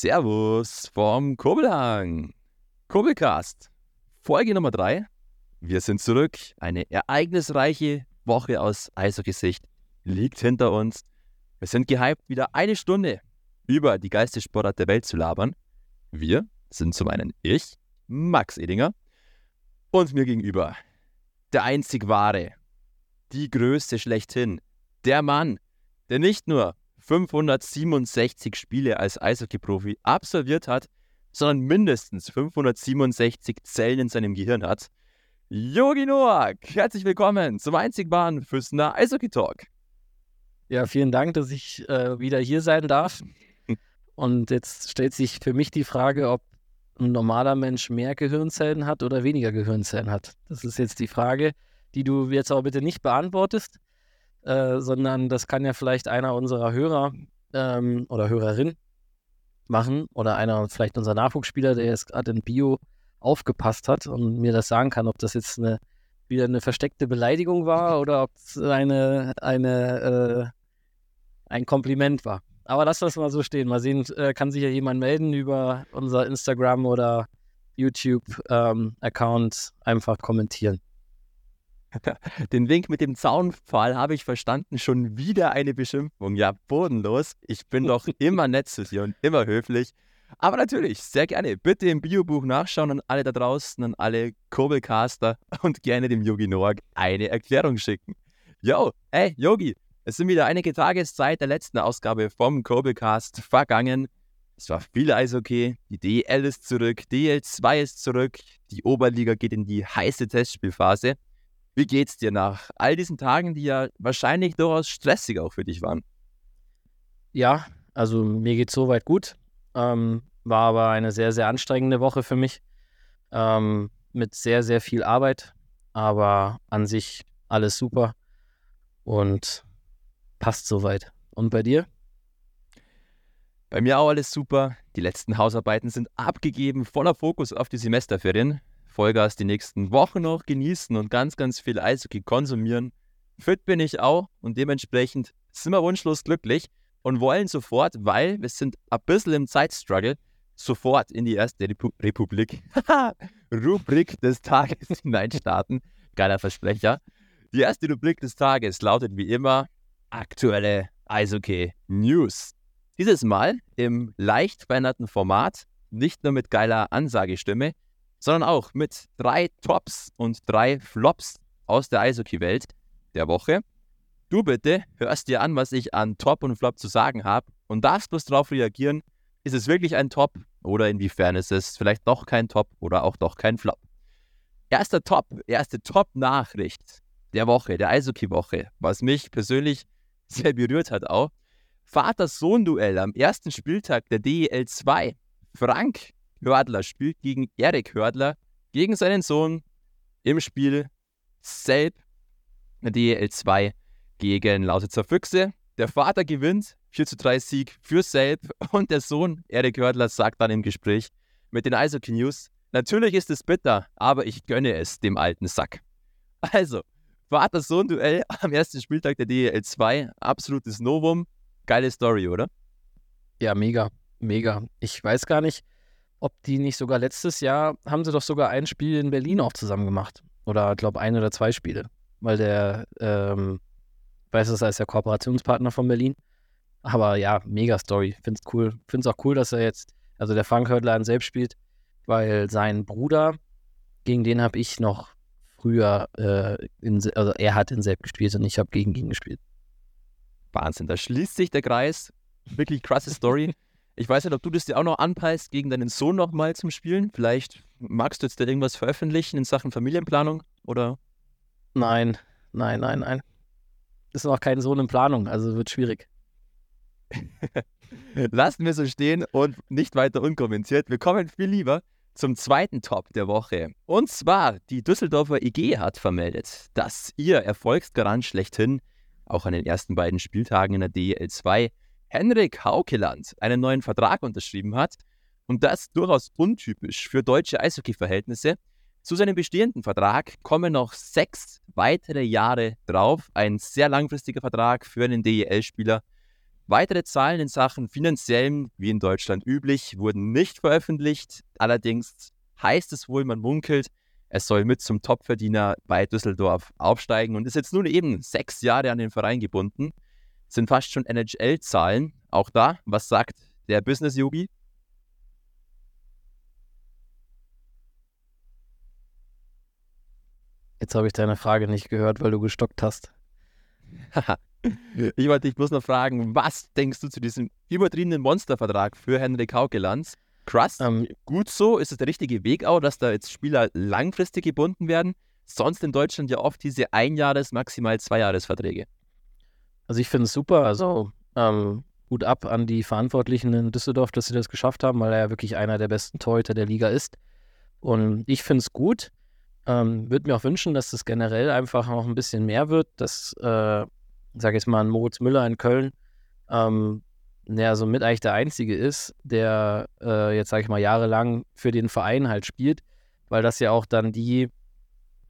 Servus vom Kurbelhang. Kurbelcast, Folge Nummer 3. Wir sind zurück. Eine ereignisreiche Woche aus Eishockey-Sicht liegt hinter uns. Wir sind gehypt, wieder eine Stunde über die geilste Sportart der Welt zu labern. Wir sind zum einen ich, Max Edinger, und mir gegenüber der einzig wahre, die Größte schlechthin, der Mann, der nicht nur 567 Spiele als Eishockey-Profi absolviert hat, sondern mindestens 567 Zellen in seinem Gehirn hat. Yogi Noak, herzlich willkommen zum einzig wahren Füßner Eishockey Talk. Ja, vielen Dank, dass ich äh, wieder hier sein darf. Und jetzt stellt sich für mich die Frage, ob ein normaler Mensch mehr Gehirnzellen hat oder weniger Gehirnzellen hat. Das ist jetzt die Frage, die du jetzt aber bitte nicht beantwortest, äh, sondern das kann ja vielleicht einer unserer Hörer ähm, oder Hörerin machen oder einer, vielleicht unser Nachwuchsspieler, der jetzt gerade in Bio aufgepasst hat und mir das sagen kann, ob das jetzt eine, wieder eine versteckte Beleidigung war oder ob es eine, eine, äh, ein Kompliment war. Aber lass das mal so stehen. Mal sehen, äh, kann sich ja jemand melden über unser Instagram oder YouTube-Account ähm, einfach kommentieren. Den Wink mit dem Zaunpfahl habe ich verstanden. Schon wieder eine Beschimpfung. Ja, bodenlos. Ich bin doch immer nett zu dir und immer höflich. Aber natürlich, sehr gerne. Bitte im Biobuch nachschauen an alle da draußen, an alle Kurbelcaster und gerne dem Yogi Noak eine Erklärung schicken. Yo, hey, Yogi, es sind wieder einige Tage seit der letzten Ausgabe vom Kurbelcast vergangen. Es war viel Eishockey. Die DL ist zurück, DL2 ist zurück. Die Oberliga geht in die heiße Testspielphase. Wie geht's dir nach all diesen Tagen, die ja wahrscheinlich durchaus stressig auch für dich waren? Ja, also mir geht's soweit gut. Ähm, war aber eine sehr, sehr anstrengende Woche für mich. Ähm, mit sehr, sehr viel Arbeit. Aber an sich alles super und passt soweit. Und bei dir? Bei mir auch alles super. Die letzten Hausarbeiten sind abgegeben, voller Fokus auf die Semesterferien. Vollgas die nächsten Wochen noch genießen und ganz, ganz viel Eishockey konsumieren. Fit bin ich auch und dementsprechend sind wir wunschlos glücklich und wollen sofort, weil wir sind ein bisschen im Zeitstruggle, sofort in die erste Repu Republik, Rubrik des Tages hineinstarten. Geiler Versprecher. Die erste Rubrik des Tages lautet wie immer aktuelle Eishockey News. Dieses Mal im leicht veränderten Format, nicht nur mit geiler Ansagestimme, sondern auch mit drei Tops und drei Flops aus der Eishockey-Welt der Woche. Du bitte hörst dir an, was ich an Top und Flop zu sagen habe und darfst bloß darauf reagieren, ist es wirklich ein Top oder inwiefern ist es vielleicht doch kein Top oder auch doch kein Flop. Erster Top, erste Top-Nachricht der Woche, der Eishockey-Woche, was mich persönlich sehr berührt hat auch. Vater-Sohn-Duell am ersten Spieltag der DEL 2. Frank Hördler spielt gegen Erik Hördler, gegen seinen Sohn im Spiel Selb, DEL 2 gegen Lausitzer Füchse. Der Vater gewinnt, 4 zu 3 Sieg für Selb und der Sohn Erik Hördler sagt dann im Gespräch mit den Eishockey News, natürlich ist es bitter, aber ich gönne es dem alten Sack. Also, Vater-Sohn-Duell am ersten Spieltag der DEL 2, absolutes Novum. Geile Story, oder? Ja, mega, mega. Ich weiß gar nicht, ob die nicht sogar letztes Jahr, haben sie doch sogar ein Spiel in Berlin auch zusammen gemacht. Oder, ich glaube, ein oder zwei Spiele. Weil der, ähm, weiß es als der Kooperationspartner von Berlin. Aber ja, mega Story. Find's cool. Find's auch cool, dass er jetzt, also der Frank Hördler selbst spielt, weil sein Bruder, gegen den habe ich noch früher, äh, in, also er hat in Selb gespielt und ich habe gegen ihn gespielt. Wahnsinn, da schließt sich der Kreis. Wirklich krasse Story. Ich weiß nicht, ob du das dir auch noch anpeilst, gegen deinen Sohn nochmal zum Spielen. Vielleicht magst du jetzt da irgendwas veröffentlichen in Sachen Familienplanung oder? Nein, nein, nein, nein. Ist noch kein Sohn in Planung, also wird schwierig. Lassen wir so stehen und nicht weiter unkommentiert. Wir kommen viel lieber zum zweiten Top der Woche. Und zwar, die Düsseldorfer IG hat vermeldet, dass ihr Erfolgsgarant schlechthin auch an den ersten beiden Spieltagen in der DEL 2 Henrik Haukeland einen neuen Vertrag unterschrieben hat und das durchaus untypisch für deutsche Eishockey-Verhältnisse. Zu seinem bestehenden Vertrag kommen noch sechs weitere Jahre drauf. Ein sehr langfristiger Vertrag für einen DEL-Spieler. Weitere Zahlen in Sachen finanziellen, wie in Deutschland üblich, wurden nicht veröffentlicht. Allerdings heißt es wohl, man munkelt, es soll mit zum Topverdiener bei Düsseldorf aufsteigen und ist jetzt nun eben sechs Jahre an den Verein gebunden. Sind fast schon NHL-Zahlen. Auch da, was sagt der Business-Yogi? Jetzt habe ich deine Frage nicht gehört, weil du gestockt hast. ich wollte dich bloß noch fragen, was denkst du zu diesem übertriebenen Monstervertrag für Henrik Haukelands? Krass, ähm, gut so, ist es der richtige Weg auch, dass da jetzt Spieler langfristig gebunden werden? Sonst in Deutschland ja oft diese Einjahres-, maximal Zweijahresverträge. Also ich finde es super, also ähm, gut ab an die Verantwortlichen in Düsseldorf, dass sie das geschafft haben, weil er ja wirklich einer der besten Torhüter der Liga ist. Und ich finde es gut. Ähm, Würde mir auch wünschen, dass es generell einfach noch ein bisschen mehr wird, dass, äh, sage ich mal, ein Moritz Müller in Köln, ähm, der so mit eigentlich der Einzige ist, der äh, jetzt, sage ich mal, jahrelang für den Verein halt spielt, weil das ja auch dann die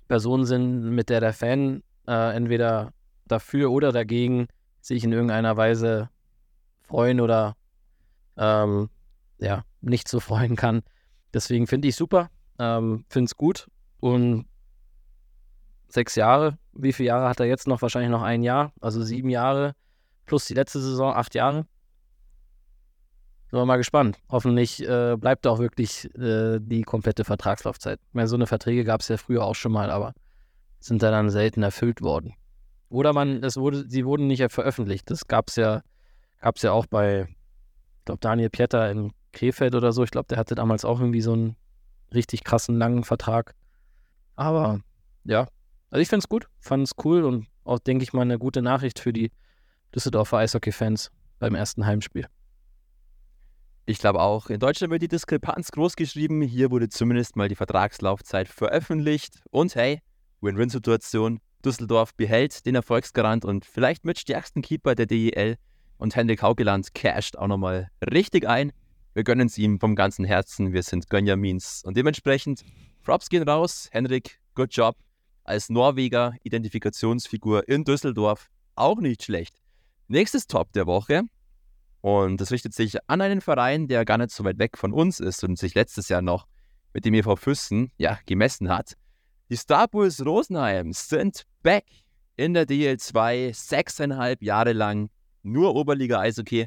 Personen sind, mit der der Fan äh, entweder dafür oder dagegen sich in irgendeiner Weise freuen oder ähm, ja, nicht so freuen kann. Deswegen finde ich super, ähm, finde es gut und sechs Jahre. Wie viele Jahre hat er jetzt noch? Wahrscheinlich noch ein Jahr. Also sieben Jahre plus die letzte Saison, acht Jahre. Sind wir mal gespannt. Hoffentlich äh, bleibt auch wirklich äh, die komplette Vertragslaufzeit. Ich meine, so eine Verträge gab es ja früher auch schon mal, aber sind da dann selten erfüllt worden. Oder man, es wurde, sie wurden nicht veröffentlicht. Das gab es ja, gab's ja auch bei, ich glaube, Daniel Pieter in Krefeld oder so. Ich glaube, der hatte damals auch irgendwie so einen richtig krassen langen Vertrag. Aber ja, also ich finde es gut, fand es cool und auch, denke ich mal, eine gute Nachricht für die Düsseldorfer Eishockey-Fans beim ersten Heimspiel. Ich glaube auch, in Deutschland wird die Diskrepanz groß geschrieben. Hier wurde zumindest mal die Vertragslaufzeit veröffentlicht. Und hey, Win-Win-Situation. Düsseldorf behält den Erfolgsgarant und vielleicht mit stärksten Keeper der DEL. Und Hendrik Haugeland casht auch nochmal richtig ein. Wir gönnen es ihm vom ganzen Herzen. Wir sind Gönjamins. Und dementsprechend Props gehen raus. Henrik, good job. Als Norweger Identifikationsfigur in Düsseldorf auch nicht schlecht. Nächstes Top der Woche. Und das richtet sich an einen Verein, der gar nicht so weit weg von uns ist und sich letztes Jahr noch mit dem EV Füssen ja, gemessen hat. Die Star Bulls Rosenheim sind back in der DL2, sechseinhalb Jahre lang nur Oberliga-Eishockey.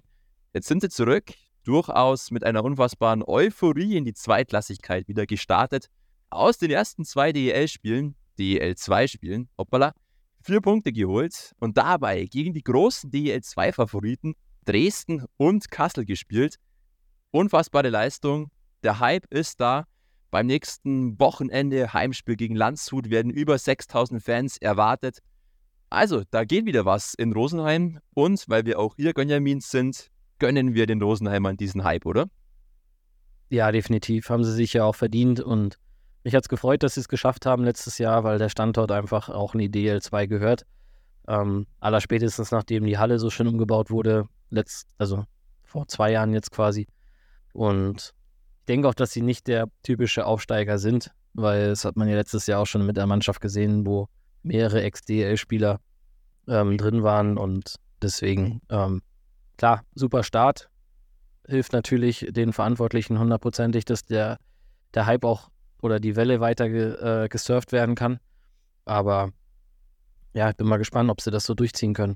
Jetzt sind sie zurück, durchaus mit einer unfassbaren Euphorie in die Zweitklassigkeit wieder gestartet aus den ersten zwei DEL-Spielen, DEL2-Spielen, hoppala, vier Punkte geholt und dabei gegen die großen DEL2-Favoriten Dresden und Kassel gespielt. Unfassbare Leistung. Der Hype ist da. Beim nächsten Wochenende Heimspiel gegen Landshut werden über 6000 Fans erwartet. Also, da geht wieder was in Rosenheim. Und weil wir auch hier Gönjamins sind, gönnen wir den Rosenheimern diesen Hype, oder? Ja, definitiv. Haben sie sich ja auch verdient und mich hat es gefreut, dass sie es geschafft haben letztes Jahr, weil der Standort einfach auch in die DL2 gehört. Ähm, allerspätestens nachdem die Halle so schön umgebaut wurde, letzt, also vor zwei Jahren jetzt quasi. Und ich denke auch, dass sie nicht der typische Aufsteiger sind, weil das hat man ja letztes Jahr auch schon mit der Mannschaft gesehen, wo mehrere Ex-DL-Spieler ähm, drin waren und deswegen, ähm, klar, super Start. Hilft natürlich den Verantwortlichen hundertprozentig, dass der, der Hype auch oder die Welle weiter ge, äh, gesurft werden kann. Aber ja, ich bin mal gespannt, ob sie das so durchziehen können.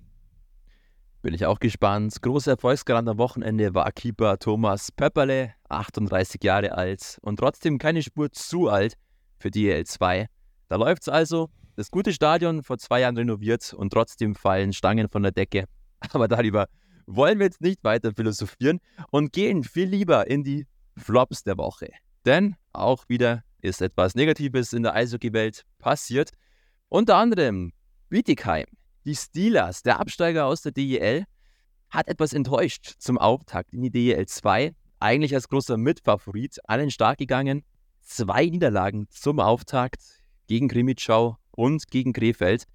Bin ich auch gespannt. Großer Erfolgsgarant am Wochenende war Keeper Thomas Pepperle, 38 Jahre alt und trotzdem keine Spur zu alt für die EL2. Da läuft es also. Das gute Stadion vor zwei Jahren renoviert und trotzdem fallen Stangen von der Decke. Aber darüber wollen wir jetzt nicht weiter philosophieren und gehen viel lieber in die Flops der Woche. Denn auch wieder ist etwas Negatives in der Eishockey-Welt passiert. Unter anderem Bietigheim, die Steelers, der Absteiger aus der DEL, hat etwas enttäuscht zum Auftakt in die DEL 2. Eigentlich als großer Mitfavorit, allen stark gegangen. Zwei Niederlagen zum Auftakt gegen Krimitschau und gegen Krefeld.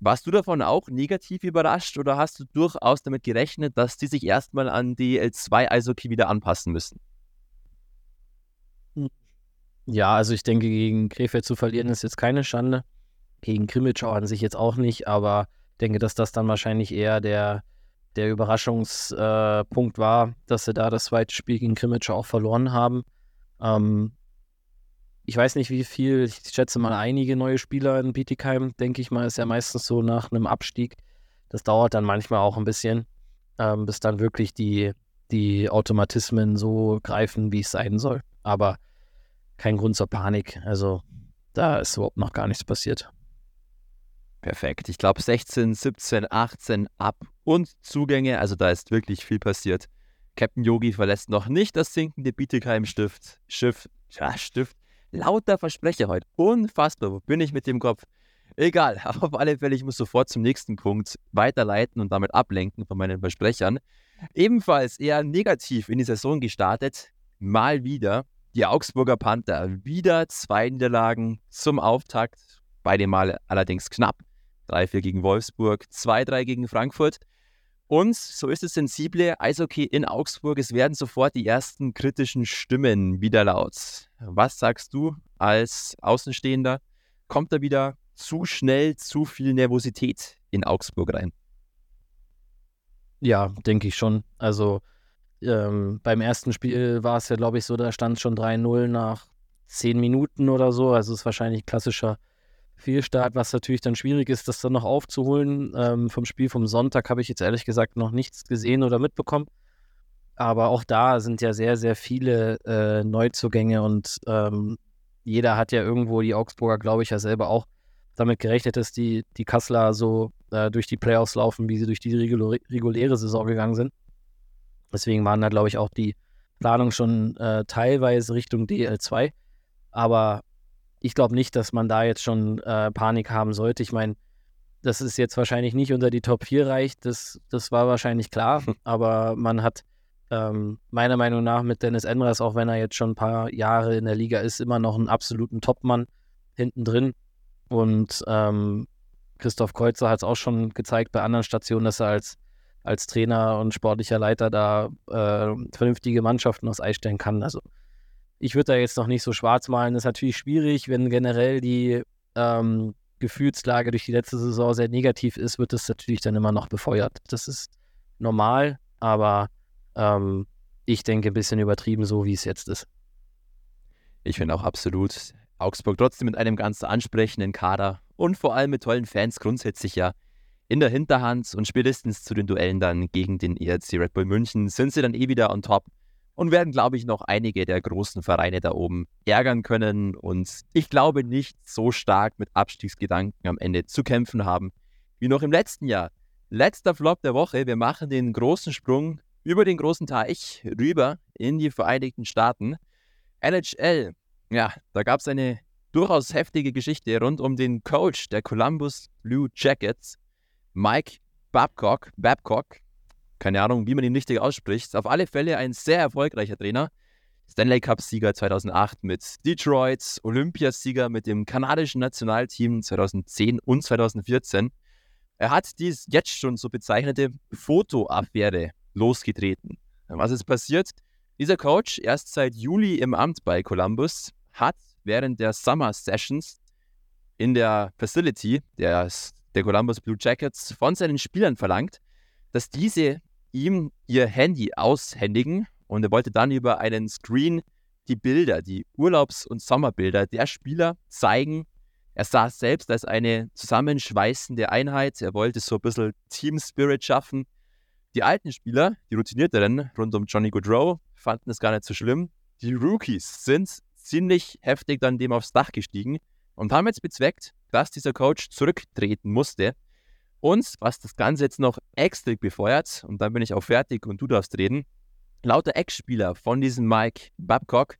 Warst du davon auch negativ überrascht oder hast du durchaus damit gerechnet, dass die sich erstmal an DEL 2 Eishockey wieder anpassen müssen? Ja, also ich denke, gegen Krefeld zu verlieren ist jetzt keine Schande. Gegen Krimitschau an sich jetzt auch nicht, aber ich denke, dass das dann wahrscheinlich eher der, der Überraschungspunkt äh, war, dass sie da das zweite Spiel gegen Krimitsch auch verloren haben. Ähm, ich weiß nicht, wie viel, ich schätze mal einige neue Spieler in Bietigheim, denke ich mal, ist ja meistens so nach einem Abstieg. Das dauert dann manchmal auch ein bisschen, ähm, bis dann wirklich die, die Automatismen so greifen, wie es sein soll. Aber kein Grund zur Panik. Also da ist überhaupt noch gar nichts passiert. Perfekt. Ich glaube 16, 17, 18 ab und Zugänge. Also da ist wirklich viel passiert. Captain Yogi verlässt noch nicht das sinkende Bietigheim-Stift. Schiff, ja, Stift. Lauter Versprecher heute. Unfassbar. Wo bin ich mit dem Kopf? Egal. Auf alle Fälle, ich muss sofort zum nächsten Punkt weiterleiten und damit ablenken von meinen Versprechern. Ebenfalls eher negativ in die Saison gestartet. Mal wieder die Augsburger Panther. Wieder zwei Niederlagen zum Auftakt. Beide Male allerdings knapp. 3-4 gegen Wolfsburg, 2-3 gegen Frankfurt. Und so ist es sensible Eishockey in Augsburg. Es werden sofort die ersten kritischen Stimmen wieder laut. Was sagst du als Außenstehender? Kommt da wieder zu schnell zu viel Nervosität in Augsburg rein? Ja, denke ich schon. Also ähm, beim ersten Spiel war es ja, glaube ich, so, da stand schon 3-0 nach 10 Minuten oder so. Also es ist wahrscheinlich klassischer Fehlstart, was natürlich dann schwierig ist, das dann noch aufzuholen. Ähm, vom Spiel vom Sonntag habe ich jetzt ehrlich gesagt noch nichts gesehen oder mitbekommen. Aber auch da sind ja sehr, sehr viele äh, Neuzugänge und ähm, jeder hat ja irgendwo, die Augsburger glaube ich ja selber auch, damit gerechnet, dass die, die Kasseler so äh, durch die Playoffs laufen, wie sie durch die reguläre Saison gegangen sind. Deswegen waren da, glaube ich, auch die Planungen schon äh, teilweise Richtung DL2. Aber ich glaube nicht, dass man da jetzt schon äh, Panik haben sollte. Ich meine, das ist jetzt wahrscheinlich nicht unter die Top 4 reicht, das, das war wahrscheinlich klar, aber man hat ähm, meiner Meinung nach mit Dennis Endras, auch wenn er jetzt schon ein paar Jahre in der Liga ist, immer noch einen absoluten Topmann hinten drin. Und ähm, Christoph Kreuzer hat es auch schon gezeigt bei anderen Stationen, dass er als, als Trainer und sportlicher Leiter da äh, vernünftige Mannschaften aus Eis stellen kann. Also ich würde da jetzt noch nicht so schwarz malen. Das ist natürlich schwierig, wenn generell die ähm, Gefühlslage durch die letzte Saison sehr negativ ist, wird das natürlich dann immer noch befeuert. Das ist normal, aber ähm, ich denke ein bisschen übertrieben, so wie es jetzt ist. Ich finde auch absolut. Augsburg trotzdem mit einem ganz ansprechenden Kader und vor allem mit tollen Fans grundsätzlich ja in der Hinterhand und spätestens zu den Duellen dann gegen den ERC Red Bull München sind sie dann eh wieder on top und werden, glaube ich, noch einige der großen Vereine da oben ärgern können und ich glaube nicht so stark mit Abstiegsgedanken am Ende zu kämpfen haben wie noch im letzten Jahr. Letzter Flop der Woche, wir machen den großen Sprung über den großen Teich rüber in die Vereinigten Staaten. NHL, ja, da gab es eine durchaus heftige Geschichte rund um den Coach der Columbus Blue Jackets, Mike Babcock. Babcock keine Ahnung, wie man ihn richtig ausspricht. Auf alle Fälle ein sehr erfolgreicher Trainer. Stanley Cup-Sieger 2008 mit Detroit, Olympiasieger mit dem kanadischen Nationalteam 2010 und 2014. Er hat die jetzt schon so bezeichnete Fotoaffäre losgetreten. Was ist passiert? Dieser Coach, erst seit Juli im Amt bei Columbus, hat während der Summer Sessions in der Facility der, der Columbus Blue Jackets von seinen Spielern verlangt, dass diese ihm ihr Handy aushändigen und er wollte dann über einen Screen die Bilder, die Urlaubs- und Sommerbilder der Spieler zeigen. Er sah es selbst als eine zusammenschweißende Einheit. Er wollte so ein bisschen Team Spirit schaffen. Die alten Spieler, die routinierteren rund um Johnny Goodrow, fanden es gar nicht so schlimm. Die Rookies sind ziemlich heftig dann dem aufs Dach gestiegen und haben jetzt bezweckt, dass dieser Coach zurücktreten musste. Und was das Ganze jetzt noch extra befeuert, und dann bin ich auch fertig und du darfst reden, lauter Ex-Spieler von diesem Mike Babcock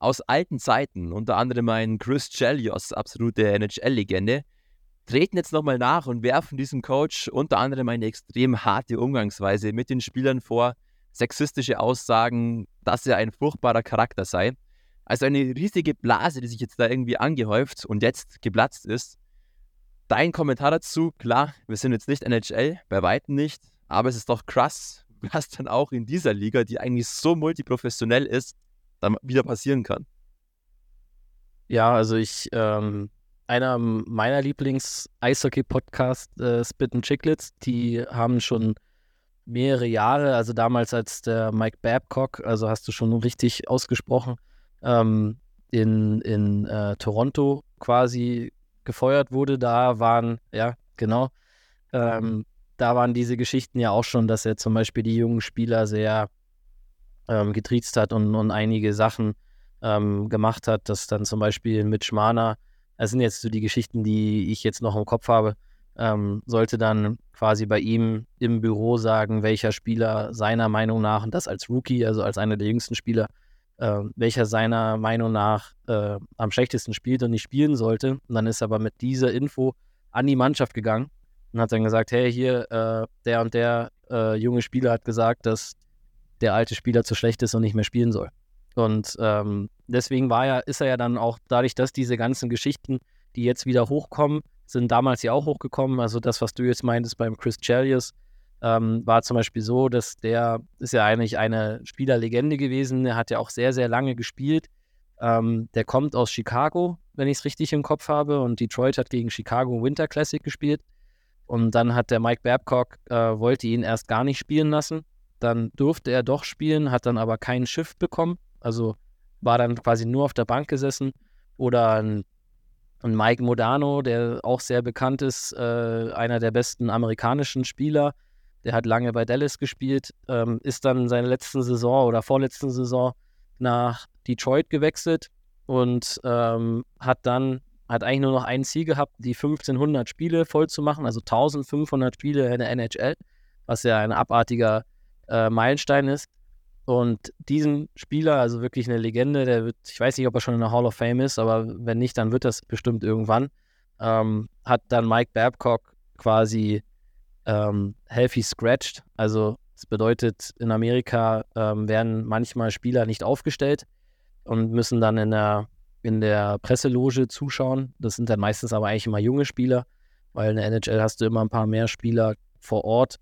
aus alten Zeiten, unter anderem ein Chris Chelios, absolute NHL-Legende, treten jetzt nochmal nach und werfen diesem Coach unter anderem eine extrem harte Umgangsweise mit den Spielern vor, sexistische Aussagen, dass er ein furchtbarer Charakter sei. Also eine riesige Blase, die sich jetzt da irgendwie angehäuft und jetzt geplatzt ist. Dein Kommentar dazu, klar, wir sind jetzt nicht NHL, bei weitem nicht, aber es ist doch krass, was dann auch in dieser Liga, die eigentlich so multiprofessionell ist, dann wieder passieren kann. Ja, also ich, ähm, einer meiner Lieblings-Eishockey-Podcasts, äh, Spit and Chicklets, die haben schon mehrere Jahre, also damals als der Mike Babcock, also hast du schon richtig ausgesprochen, ähm, in, in äh, Toronto quasi gefeuert wurde, da waren, ja, genau, ähm, da waren diese Geschichten ja auch schon, dass er zum Beispiel die jungen Spieler sehr ähm, getriezt hat und, und einige Sachen ähm, gemacht hat, dass dann zum Beispiel mit Schmana, das sind jetzt so die Geschichten, die ich jetzt noch im Kopf habe, ähm, sollte dann quasi bei ihm im Büro sagen, welcher Spieler seiner Meinung nach, und das als Rookie, also als einer der jüngsten Spieler, äh, welcher seiner Meinung nach äh, am schlechtesten spielt und nicht spielen sollte. Und dann ist er aber mit dieser Info an die Mannschaft gegangen und hat dann gesagt, hey, hier, äh, der und der äh, junge Spieler hat gesagt, dass der alte Spieler zu schlecht ist und nicht mehr spielen soll. Und ähm, deswegen war ja, ist er ja dann auch dadurch, dass diese ganzen Geschichten, die jetzt wieder hochkommen, sind damals ja auch hochgekommen. Also das, was du jetzt meintest beim Chris Chelios, ähm, war zum Beispiel so, dass der ist ja eigentlich eine Spielerlegende gewesen. Er hat ja auch sehr, sehr lange gespielt. Ähm, der kommt aus Chicago, wenn ich es richtig im Kopf habe. Und Detroit hat gegen Chicago Winter Classic gespielt. Und dann hat der Mike Babcock, äh, wollte ihn erst gar nicht spielen lassen. Dann durfte er doch spielen, hat dann aber kein Schiff bekommen. Also war dann quasi nur auf der Bank gesessen. Oder ein, ein Mike Modano, der auch sehr bekannt ist, äh, einer der besten amerikanischen Spieler. Der hat lange bei Dallas gespielt, ähm, ist dann seine letzten Saison oder vorletzten Saison nach Detroit gewechselt und ähm, hat dann hat eigentlich nur noch ein Ziel gehabt, die 1500 Spiele voll zu machen, also 1500 Spiele in der NHL, was ja ein abartiger äh, Meilenstein ist. Und diesen Spieler, also wirklich eine Legende, der wird, ich weiß nicht, ob er schon in der Hall of Fame ist, aber wenn nicht, dann wird das bestimmt irgendwann, ähm, hat dann Mike Babcock quasi ähm, healthy scratched. Also das bedeutet, in Amerika ähm, werden manchmal Spieler nicht aufgestellt und müssen dann in der in der Presseloge zuschauen. Das sind dann meistens aber eigentlich immer junge Spieler, weil in der NHL hast du immer ein paar mehr Spieler vor Ort,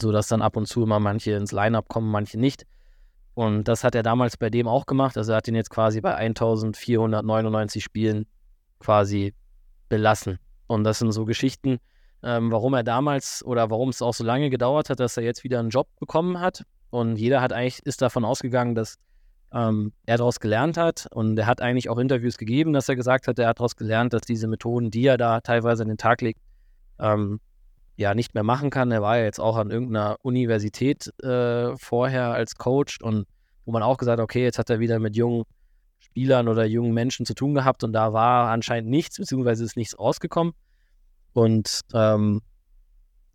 sodass dann ab und zu immer manche ins Lineup kommen, manche nicht. Und das hat er damals bei dem auch gemacht. Also er hat ihn jetzt quasi bei 1499 Spielen quasi belassen. Und das sind so Geschichten, ähm, warum er damals oder warum es auch so lange gedauert hat, dass er jetzt wieder einen Job bekommen hat. Und jeder hat eigentlich ist davon ausgegangen, dass ähm, er daraus gelernt hat. Und er hat eigentlich auch Interviews gegeben, dass er gesagt hat, er hat daraus gelernt, dass diese Methoden, die er da teilweise an den Tag legt, ähm, ja nicht mehr machen kann. Er war ja jetzt auch an irgendeiner Universität äh, vorher als Coach und wo man auch gesagt hat, okay, jetzt hat er wieder mit jungen Spielern oder jungen Menschen zu tun gehabt und da war anscheinend nichts, beziehungsweise ist nichts rausgekommen. Und ähm,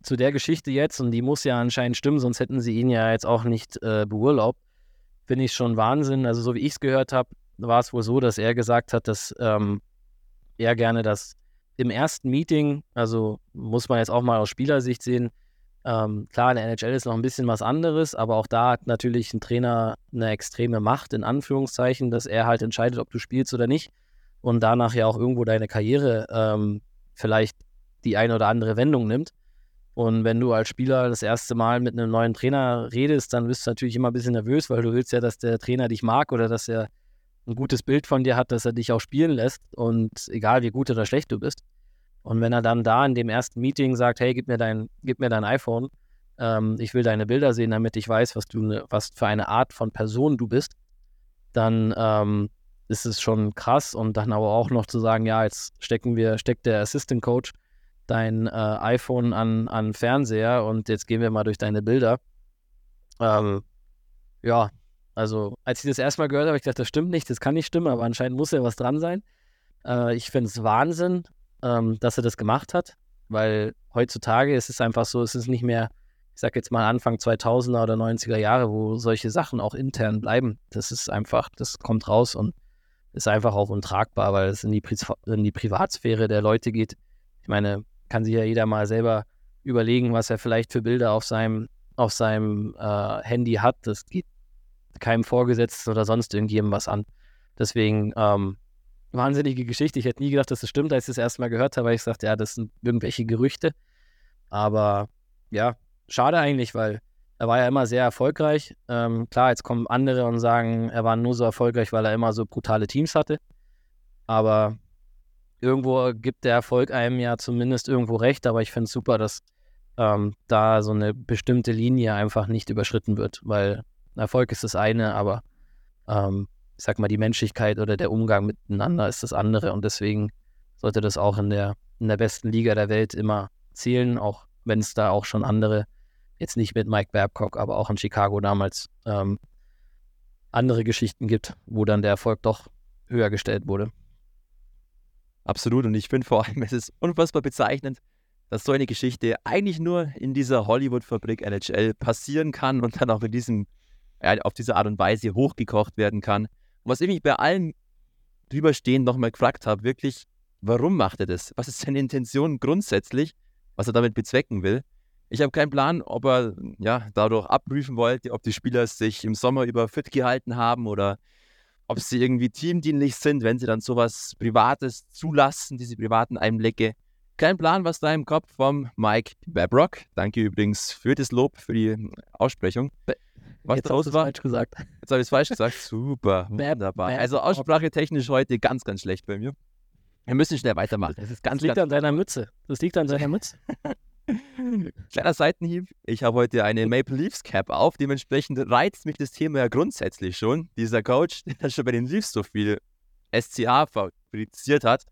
zu der Geschichte jetzt, und die muss ja anscheinend stimmen, sonst hätten sie ihn ja jetzt auch nicht äh, beurlaubt, finde ich schon Wahnsinn. Also so wie ich es gehört habe, war es wohl so, dass er gesagt hat, dass ähm, er gerne das im ersten Meeting, also muss man jetzt auch mal aus Spielersicht sehen, ähm, klar, in der NHL ist noch ein bisschen was anderes, aber auch da hat natürlich ein Trainer eine extreme Macht, in Anführungszeichen, dass er halt entscheidet, ob du spielst oder nicht und danach ja auch irgendwo deine Karriere ähm, vielleicht die eine oder andere Wendung nimmt. Und wenn du als Spieler das erste Mal mit einem neuen Trainer redest, dann bist du natürlich immer ein bisschen nervös, weil du willst ja, dass der Trainer dich mag oder dass er ein gutes Bild von dir hat, dass er dich auch spielen lässt und egal wie gut oder schlecht du bist. Und wenn er dann da in dem ersten Meeting sagt, hey, gib mir dein, gib mir dein iPhone, ähm, ich will deine Bilder sehen, damit ich weiß, was du, was für eine Art von Person du bist, dann ähm, ist es schon krass. Und dann aber auch noch zu sagen, ja, jetzt stecken wir, steckt der Assistant Coach dein äh, iPhone an, an Fernseher und jetzt gehen wir mal durch deine Bilder. Ähm, ja, also als ich das erstmal gehört habe, ich gedacht, das stimmt nicht, das kann nicht stimmen, aber anscheinend muss ja was dran sein. Äh, ich finde es Wahnsinn, ähm, dass er das gemacht hat, weil heutzutage ist es einfach so, es ist nicht mehr, ich sag jetzt mal Anfang 2000er oder 90er Jahre, wo solche Sachen auch intern bleiben. Das ist einfach, das kommt raus und ist einfach auch untragbar, weil es in die, Pri in die Privatsphäre der Leute geht. Ich meine, kann sich ja jeder mal selber überlegen, was er vielleicht für Bilder auf seinem, auf seinem äh, Handy hat. Das geht keinem Vorgesetzten oder sonst irgendjemandem was an. Deswegen, ähm, wahnsinnige Geschichte. Ich hätte nie gedacht, dass das stimmt, als ich das erste Mal gehört habe, weil ich sagte, ja, das sind irgendwelche Gerüchte. Aber ja, schade eigentlich, weil er war ja immer sehr erfolgreich. Ähm, klar, jetzt kommen andere und sagen, er war nur so erfolgreich, weil er immer so brutale Teams hatte. Aber irgendwo gibt der Erfolg einem ja zumindest irgendwo recht, aber ich finde es super, dass ähm, da so eine bestimmte Linie einfach nicht überschritten wird, weil Erfolg ist das eine, aber ähm, ich sag mal, die Menschlichkeit oder der Umgang miteinander ist das andere und deswegen sollte das auch in der, in der besten Liga der Welt immer zählen, auch wenn es da auch schon andere, jetzt nicht mit Mike Babcock, aber auch in Chicago damals ähm, andere Geschichten gibt, wo dann der Erfolg doch höher gestellt wurde. Absolut. Und ich finde vor allem, es ist unfassbar bezeichnend, dass so eine Geschichte eigentlich nur in dieser Hollywood-Fabrik NHL passieren kann und dann auch in diesem, ja, auf diese Art und Weise hochgekocht werden kann. Und was ich mich bei allen drüberstehen nochmal gefragt habe, wirklich, warum macht er das? Was ist seine Intention grundsätzlich, was er damit bezwecken will? Ich habe keinen Plan, ob er ja, dadurch abprüfen wollte, ob die Spieler sich im Sommer über fit gehalten haben oder ob sie irgendwie teamdienlich sind, wenn sie dann sowas Privates zulassen, diese privaten Einblicke. Kein Plan, was da im Kopf vom Mike Babrock. Danke übrigens für das Lob, für die Aussprechung. Was Jetzt du war. falsch gesagt. Jetzt habe ich es falsch gesagt. Super, wunderbar. Also Aussprache technisch heute ganz, ganz schlecht bei mir. Wir müssen schnell weitermachen. Das, ist ganz, das liegt ganz an deiner Mütze. Das liegt an deiner Mütze. Kleiner Seitenhieb. Ich habe heute eine Maple Leafs Cap auf. Dementsprechend reizt mich das Thema ja grundsätzlich schon. Dieser Coach, der schon bei den Leafs so viel SCA fabriziert hat.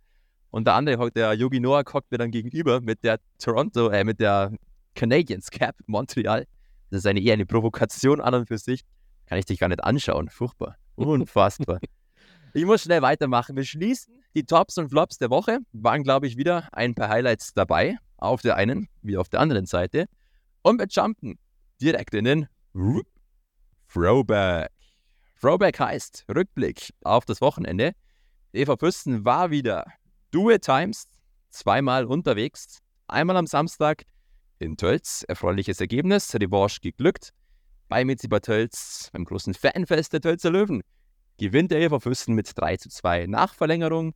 Und der andere, der Yogi Noah, hockt mir dann gegenüber mit der Toronto, äh, mit der Canadiens Cap Montreal. Das ist eine eher eine Provokation an und für sich. Kann ich dich gar nicht anschauen. Furchtbar. Unfassbar. ich muss schnell weitermachen. Wir schließen die Tops und Flops der Woche. Waren, glaube ich, wieder ein paar Highlights dabei auf der einen wie auf der anderen Seite. Und wir jumpen direkt in den Throwback. Throwback heißt Rückblick auf das Wochenende. Eva Püsten war wieder Dual Times, zweimal unterwegs. Einmal am Samstag in Tölz, erfreuliches Ergebnis, Revanche geglückt. Bei Mitziba Tölz, beim großen Fanfest der Tölzer Löwen, gewinnt der Eva Fürsten mit 3 zu 2 nach Verlängerung.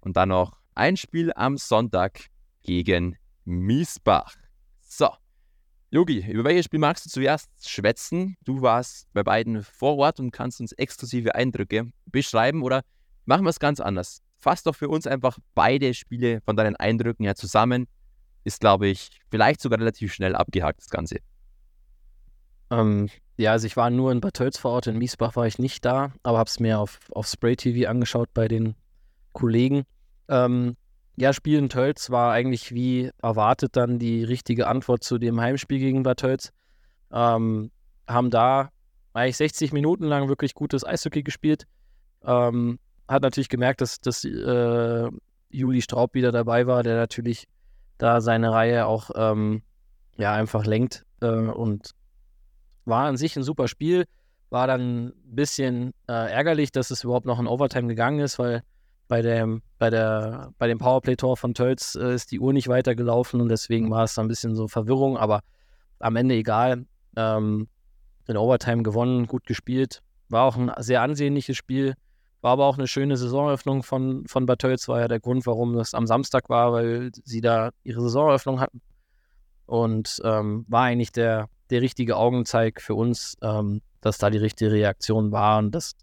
Und dann noch ein Spiel am Sonntag gegen Miesbach. So, Yogi, über welches Spiel magst du zuerst schwätzen? Du warst bei beiden vor Ort und kannst uns exklusive Eindrücke beschreiben oder machen wir es ganz anders. Fass doch für uns einfach beide Spiele von deinen Eindrücken her zusammen. Ist, glaube ich, vielleicht sogar relativ schnell abgehakt, das Ganze. Ähm, ja, also ich war nur in Bad Tölz vor Ort, in Miesbach war ich nicht da, aber habe es mir auf, auf Spray TV angeschaut bei den Kollegen. Ähm, ja, Spiel in Tölz war eigentlich wie erwartet dann die richtige Antwort zu dem Heimspiel gegen Bad Tölz. Ähm, haben da eigentlich 60 Minuten lang wirklich gutes Eishockey gespielt. Ähm, hat natürlich gemerkt, dass, dass äh, Juli Straub wieder dabei war, der natürlich da seine Reihe auch ähm, ja, einfach lenkt äh, und war an sich ein super Spiel. War dann ein bisschen äh, ärgerlich, dass es überhaupt noch in Overtime gegangen ist, weil bei dem, bei der, bei dem Powerplay-Tor von Tölz äh, ist die Uhr nicht weitergelaufen und deswegen war es da ein bisschen so Verwirrung, aber am Ende egal. Ähm, in Overtime gewonnen, gut gespielt. War auch ein sehr ansehnliches Spiel. War aber auch eine schöne Saisoneröffnung von, von Bad Tölz. War ja der Grund, warum das am Samstag war, weil sie da ihre Saisoneröffnung hatten. Und ähm, war eigentlich der, der richtige Augenzeig für uns, ähm, dass da die richtige Reaktion war und dass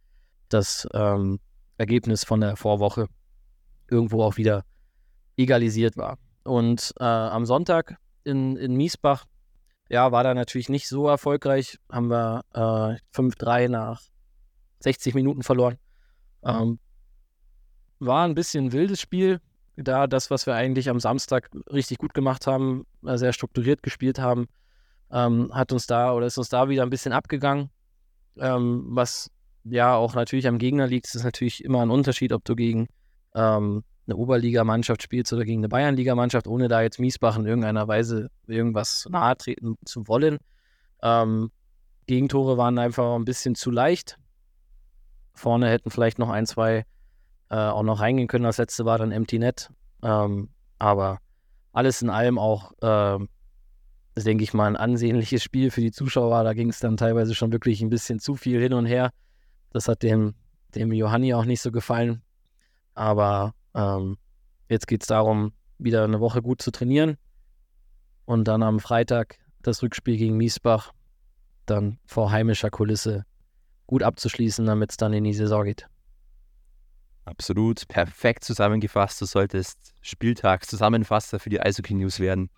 das ähm, Ergebnis von der Vorwoche irgendwo auch wieder egalisiert war. Und äh, am Sonntag in, in Miesbach, ja, war da natürlich nicht so erfolgreich. Haben wir äh, 5-3 nach 60 Minuten verloren. Ähm, war ein bisschen ein wildes Spiel. Da das, was wir eigentlich am Samstag richtig gut gemacht haben, äh, sehr strukturiert gespielt haben, ähm, hat uns da oder ist uns da wieder ein bisschen abgegangen. Ähm, was ja auch natürlich am Gegner liegt, es ist natürlich immer ein Unterschied, ob du gegen ähm, eine Oberligamannschaft spielst oder gegen eine Bayernligamannschaft, ohne da jetzt Miesbach in irgendeiner Weise irgendwas nahe treten zu wollen. Ähm, Gegentore waren einfach ein bisschen zu leicht. Vorne hätten vielleicht noch ein, zwei äh, auch noch reingehen können. Das letzte war dann Empty Net. Ähm, aber alles in allem auch, äh, denke ich mal, ein ansehnliches Spiel für die Zuschauer. Da ging es dann teilweise schon wirklich ein bisschen zu viel hin und her. Das hat dem, dem Johanni auch nicht so gefallen. Aber ähm, jetzt geht es darum, wieder eine Woche gut zu trainieren und dann am Freitag das Rückspiel gegen Miesbach dann vor heimischer Kulisse gut abzuschließen, damit es dann in die Saison geht. Absolut perfekt zusammengefasst. Du solltest Spieltagszusammenfasser für die Eishockey News werden.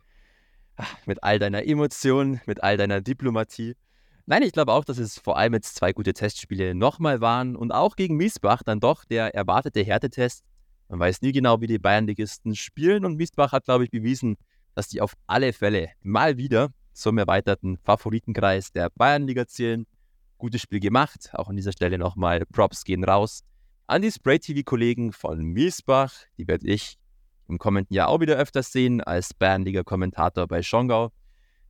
mit all deiner Emotion, mit all deiner Diplomatie. Nein, ich glaube auch, dass es vor allem jetzt zwei gute Testspiele nochmal waren und auch gegen Miesbach dann doch der erwartete Härtetest. Man weiß nie genau, wie die Bayernligisten spielen und Miesbach hat, glaube ich, bewiesen, dass die auf alle Fälle mal wieder zum erweiterten Favoritenkreis der Bayernliga zählen. Gutes Spiel gemacht. Auch an dieser Stelle nochmal Props gehen raus an die Spray-TV-Kollegen von Miesbach. Die werde ich im kommenden Jahr auch wieder öfters sehen als Bayernliga-Kommentator bei Schongau.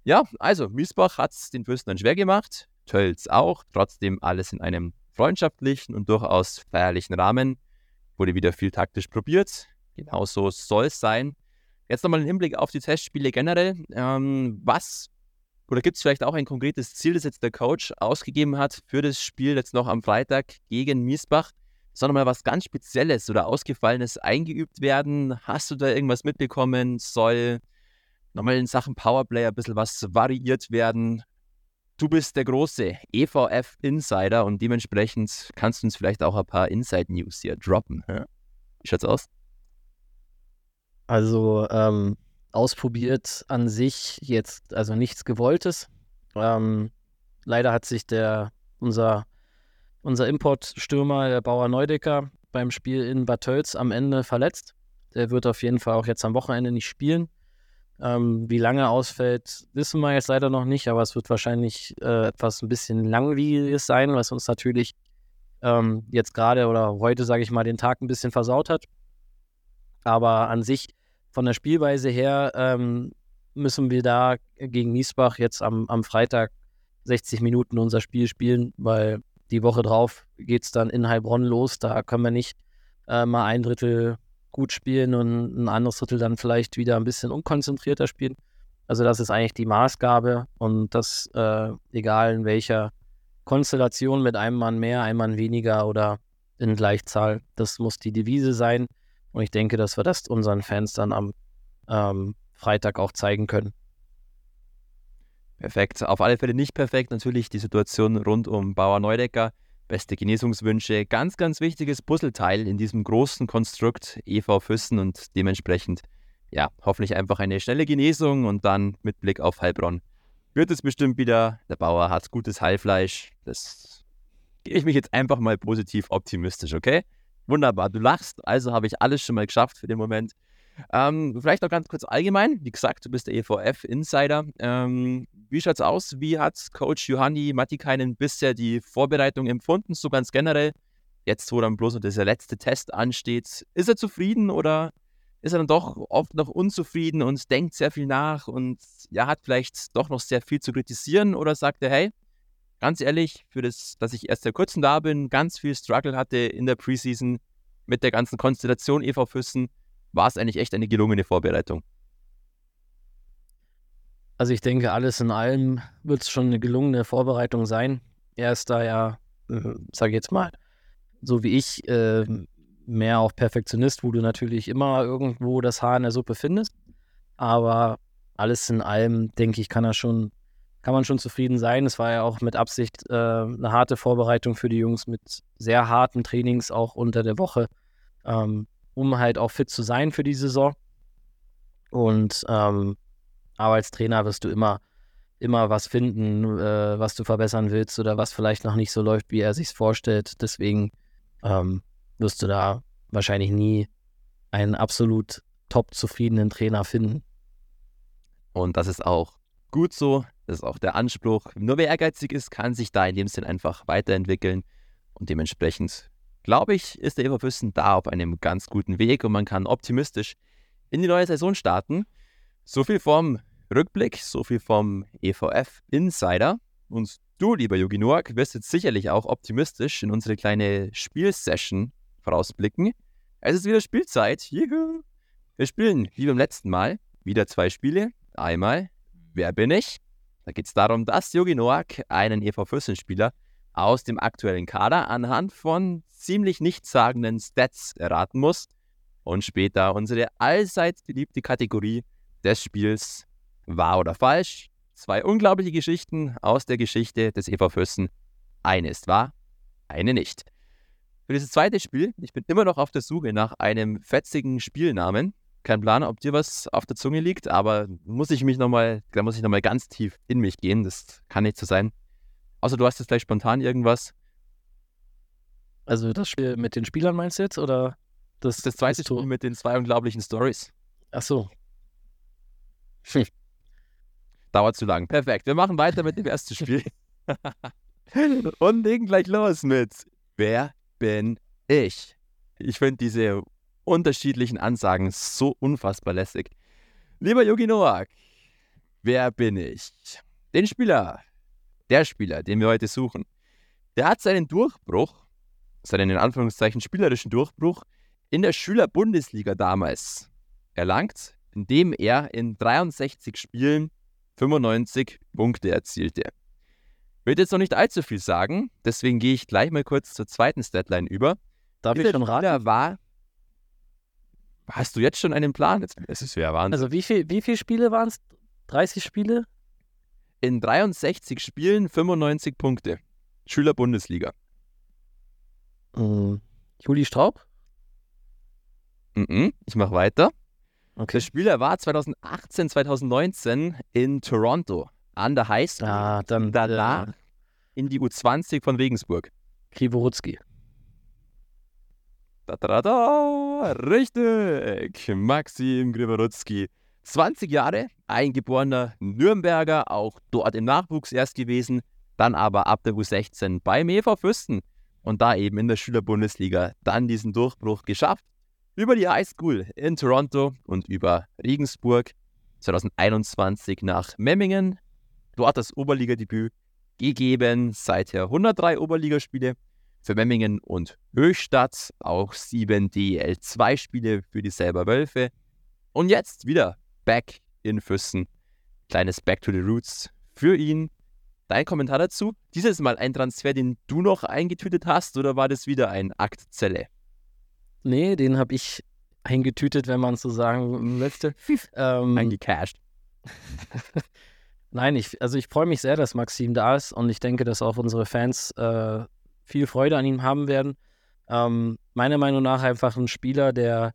Ja, also Miesbach hat es den Fürsten dann schwer gemacht, Tölz auch, trotzdem alles in einem freundschaftlichen und durchaus feierlichen Rahmen. Wurde wieder viel taktisch probiert, genauso soll es sein. Jetzt nochmal ein Hinblick auf die Testspiele generell. Ähm, was oder gibt es vielleicht auch ein konkretes Ziel, das jetzt der Coach ausgegeben hat für das Spiel jetzt noch am Freitag gegen Miesbach? Soll nochmal was ganz Spezielles oder Ausgefallenes eingeübt werden? Hast du da irgendwas mitbekommen? Soll nochmal in Sachen Powerplay ein bisschen was variiert werden? Du bist der große EVF-Insider und dementsprechend kannst du uns vielleicht auch ein paar Inside-News hier droppen. Wie schaut's aus? Also, ähm, ausprobiert an sich jetzt, also nichts Gewolltes. Ähm, leider hat sich der, unser, unser Importstürmer, der Bauer Neudecker, beim Spiel in Bad Tölz am Ende verletzt. Der wird auf jeden Fall auch jetzt am Wochenende nicht spielen. Ähm, wie lange ausfällt, wissen wir jetzt leider noch nicht, aber es wird wahrscheinlich äh, etwas ein bisschen langwieriges sein, was uns natürlich ähm, jetzt gerade oder heute, sage ich mal, den Tag ein bisschen versaut hat. Aber an sich, von der Spielweise her, ähm, müssen wir da gegen Miesbach jetzt am, am Freitag 60 Minuten unser Spiel spielen, weil die Woche drauf geht es dann in Heilbronn los. Da können wir nicht äh, mal ein Drittel gut spielen und ein anderes Drittel dann vielleicht wieder ein bisschen unkonzentrierter spielen. Also das ist eigentlich die Maßgabe und das äh, egal in welcher Konstellation mit einem Mann mehr, einem Mann weniger oder in Gleichzahl. Das muss die Devise sein und ich denke, dass wir das unseren Fans dann am ähm, Freitag auch zeigen können. Perfekt. Auf alle Fälle nicht perfekt. Natürlich die Situation rund um Bauer Neudecker Beste Genesungswünsche. Ganz, ganz wichtiges Puzzleteil in diesem großen Konstrukt EV Füssen und dementsprechend, ja, hoffentlich einfach eine schnelle Genesung und dann mit Blick auf Heilbronn wird es bestimmt wieder. Der Bauer hat gutes Heilfleisch. Das gehe ich mich jetzt einfach mal positiv optimistisch, okay? Wunderbar, du lachst, also habe ich alles schon mal geschafft für den Moment. Ähm, vielleicht noch ganz kurz allgemein. Wie gesagt, du bist der EVF-Insider. Ähm, wie schaut's aus? Wie hat Coach Johanni Matikainen bisher die Vorbereitung empfunden, so ganz generell? Jetzt, wo dann bloß noch dieser letzte Test ansteht, ist er zufrieden oder ist er dann doch oft noch unzufrieden und denkt sehr viel nach und ja, hat vielleicht doch noch sehr viel zu kritisieren oder sagt er, hey, ganz ehrlich, für das, dass ich erst seit kurzem da bin, ganz viel Struggle hatte in der Preseason mit der ganzen Konstellation EV Füssen, war es eigentlich echt eine gelungene Vorbereitung. Also ich denke, alles in allem wird es schon eine gelungene Vorbereitung sein. Er ist da ja, äh, sage ich jetzt mal, so wie ich, äh, mehr auch Perfektionist, wo du natürlich immer irgendwo das Haar in der Suppe findest. Aber alles in allem, denke ich, kann er schon, kann man schon zufrieden sein. Es war ja auch mit Absicht äh, eine harte Vorbereitung für die Jungs mit sehr harten Trainings auch unter der Woche. Ähm, um halt auch fit zu sein für die Saison. Und ähm, aber als Trainer wirst du immer, immer was finden, äh, was du verbessern willst oder was vielleicht noch nicht so läuft, wie er sich vorstellt. Deswegen ähm, wirst du da wahrscheinlich nie einen absolut top zufriedenen Trainer finden. Und das ist auch gut so. Das ist auch der Anspruch. Nur wer ehrgeizig ist, kann sich da in dem Sinn einfach weiterentwickeln. Und dementsprechend glaube ich, ist der Everfüssen da auf einem ganz guten Weg und man kann optimistisch in die neue Saison starten. So viel vom Rückblick, so viel vom EVF Insider. Und du, lieber Yogi Noak, wirst jetzt sicherlich auch optimistisch in unsere kleine Spielsession vorausblicken. Es ist wieder Spielzeit. Juhu. Wir spielen wie beim letzten Mal wieder zwei Spiele. Einmal, wer bin ich? Da geht es darum, dass Yogi Noak einen EV Füssen-Spieler aus dem aktuellen Kader anhand von ziemlich nichtssagenden Stats erraten muss und später unsere allseits beliebte Kategorie des Spiels wahr oder falsch. Zwei unglaubliche Geschichten aus der Geschichte des EV Füssen. Eine ist wahr, eine nicht. Für dieses zweite Spiel, ich bin immer noch auf der Suche nach einem fetzigen Spielnamen. Kein Plan, ob dir was auf der Zunge liegt, aber muss ich mich noch mal, da muss ich nochmal ganz tief in mich gehen. Das kann nicht so sein. Außer du hast jetzt gleich spontan irgendwas. Also das Spiel mit den Spielern meinst du jetzt? Oder das, Das zweite? Spiel mit den zwei unglaublichen Stories. Ach so. Dauert zu lang. Perfekt. Wir machen weiter mit dem ersten Spiel. Und legen gleich los mit Wer bin ich? Ich finde diese unterschiedlichen Ansagen so unfassbar lässig. Lieber Yogi Noak, wer bin ich? Den Spieler, der Spieler, den wir heute suchen, der hat seinen Durchbruch, seinen in Anführungszeichen spielerischen Durchbruch in der Schülerbundesliga damals erlangt, indem er in 63 Spielen 95 Punkte erzielte. Wird jetzt noch nicht allzu viel sagen, deswegen gehe ich gleich mal kurz zur zweiten Statline über. Darf ich Dieser schon raten? Spieler war. Hast du jetzt schon einen Plan? Es ist ja Wahnsinn. Also wie viel, wie viele Spiele waren es? 30 Spiele? In 63 Spielen 95 Punkte. Schülerbundesliga. Hm. Juli Straub? Mhm, ich mache weiter. Okay. Der Spieler war 2018, 2019 in Toronto an der High School. Ah, dann danach äh, in die U20 von Regensburg. Krivorutzki. Da, da, da, da, richtig. Maxim Griborutzki. 20 Jahre, eingeborener Nürnberger, auch dort im Nachwuchs erst gewesen, dann aber ab der U16 beim EV Fürsten und da eben in der Schülerbundesliga dann diesen Durchbruch geschafft. Über die Highschool in Toronto und über Regensburg 2021 nach Memmingen, dort das Oberligadebüt gegeben, seither 103 Oberligaspiele für Memmingen und Höchstadt, auch 7 DL2-Spiele für die selber Wölfe. Und jetzt wieder back in Füssen. Kleines Back to the Roots für ihn. Dein Kommentar dazu? Dieses Mal ein Transfer, den du noch eingetütet hast, oder war das wieder ein Akt Zelle? Nee, den habe ich eingetütet, wenn man so sagen möchte. ähm, Eingecashed. Nein, ich, also ich freue mich sehr, dass Maxim da ist und ich denke, dass auch unsere Fans äh, viel Freude an ihm haben werden. Ähm, meiner Meinung nach einfach ein Spieler, der,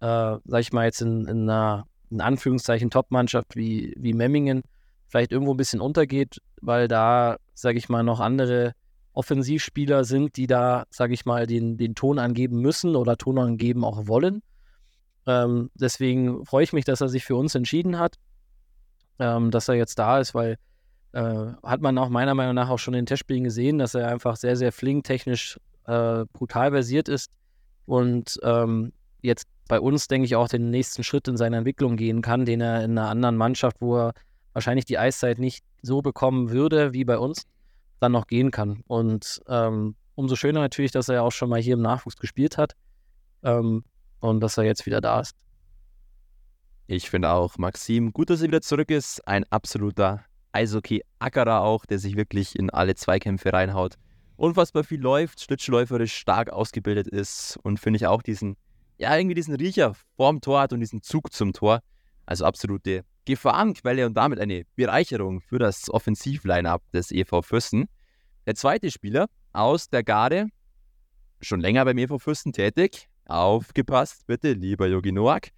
äh, sag ich mal, jetzt in, in einer, in Anführungszeichen, Top-Mannschaft wie, wie Memmingen vielleicht irgendwo ein bisschen untergeht, weil da, sag ich mal, noch andere Offensivspieler sind, die da, sag ich mal, den, den Ton angeben müssen oder Ton angeben auch wollen. Ähm, deswegen freue ich mich, dass er sich für uns entschieden hat, ähm, dass er jetzt da ist, weil äh, hat man auch meiner Meinung nach auch schon in den Testspielen gesehen, dass er einfach sehr, sehr flink, technisch äh, brutal versiert ist und ähm, jetzt bei uns, denke ich, auch den nächsten Schritt in seiner Entwicklung gehen kann, den er in einer anderen Mannschaft, wo er wahrscheinlich die Eiszeit nicht so bekommen würde wie bei uns, dann noch gehen kann. Und ähm, umso schöner natürlich, dass er auch schon mal hier im Nachwuchs gespielt hat ähm, und dass er jetzt wieder da ist. Ich finde auch, Maxim, gut, dass er wieder zurück ist. Ein absoluter Eishockey-Ackerer auch, der sich wirklich in alle Zweikämpfe reinhaut. Unfassbar viel läuft, schlittschuhläuferisch stark ausgebildet ist und finde ich auch diesen, ja, irgendwie diesen Riecher vorm Tor hat und diesen Zug zum Tor. Also absolute Gefahrenquelle und damit eine Bereicherung für das Offensiv-Line-Up des EV Fürsten. Der zweite Spieler aus der Garde, schon länger beim EV Fürsten tätig. Aufgepasst, bitte, lieber Jogi Noak.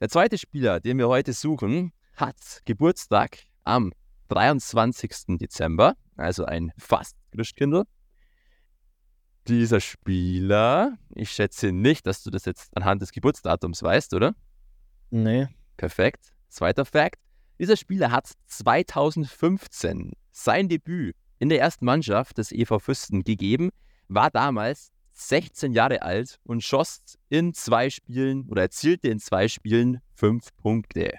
Der zweite Spieler, den wir heute suchen, hat Geburtstag am 23. Dezember, also ein fast Christkindl. Dieser Spieler, ich schätze nicht, dass du das jetzt anhand des Geburtsdatums weißt, oder? Nee. Perfekt. Zweiter Fakt. Dieser Spieler hat 2015 sein Debüt in der ersten Mannschaft des EV Fürsten gegeben, war damals 16 Jahre alt und schoss in zwei Spielen oder erzielte in zwei Spielen fünf Punkte.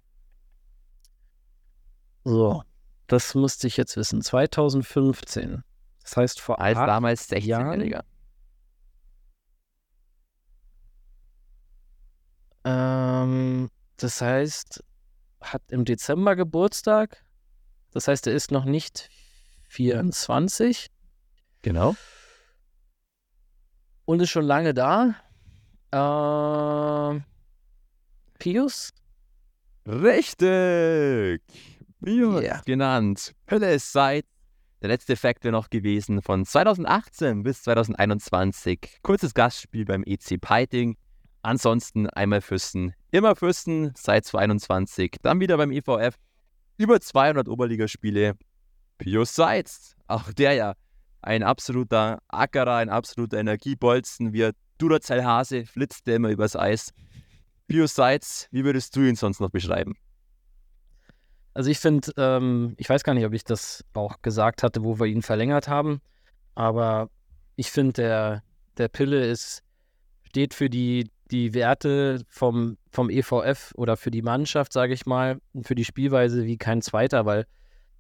So, das musste ich jetzt wissen. 2015. Das heißt vor Als damals Jahren? 16-Jähriger. Ähm, das heißt, hat im Dezember Geburtstag. Das heißt, er ist noch nicht 24 Genau. und ist schon lange da. Ähm, Pius? Richtig! Bios Yeah. genannt. Hölle ist seit der letzte wäre noch gewesen von 2018 bis 2021. Kurzes Gastspiel beim EC Peiting. Ansonsten einmal Füssen, immer Füssen seit 2021, dann wieder beim EVF, über 200 Oberligaspiele. Pius Seitz, auch der ja ein absoluter Ackerer, ein absoluter Energiebolzen, wie Duracell Hase flitzt der immer übers Eis. Pius Seitz, wie würdest du ihn sonst noch beschreiben? Also ich finde, ähm, ich weiß gar nicht, ob ich das auch gesagt hatte, wo wir ihn verlängert haben, aber ich finde, der, der Pille ist, steht für die, die Werte vom, vom EVF oder für die Mannschaft, sage ich mal, für die Spielweise wie kein zweiter, weil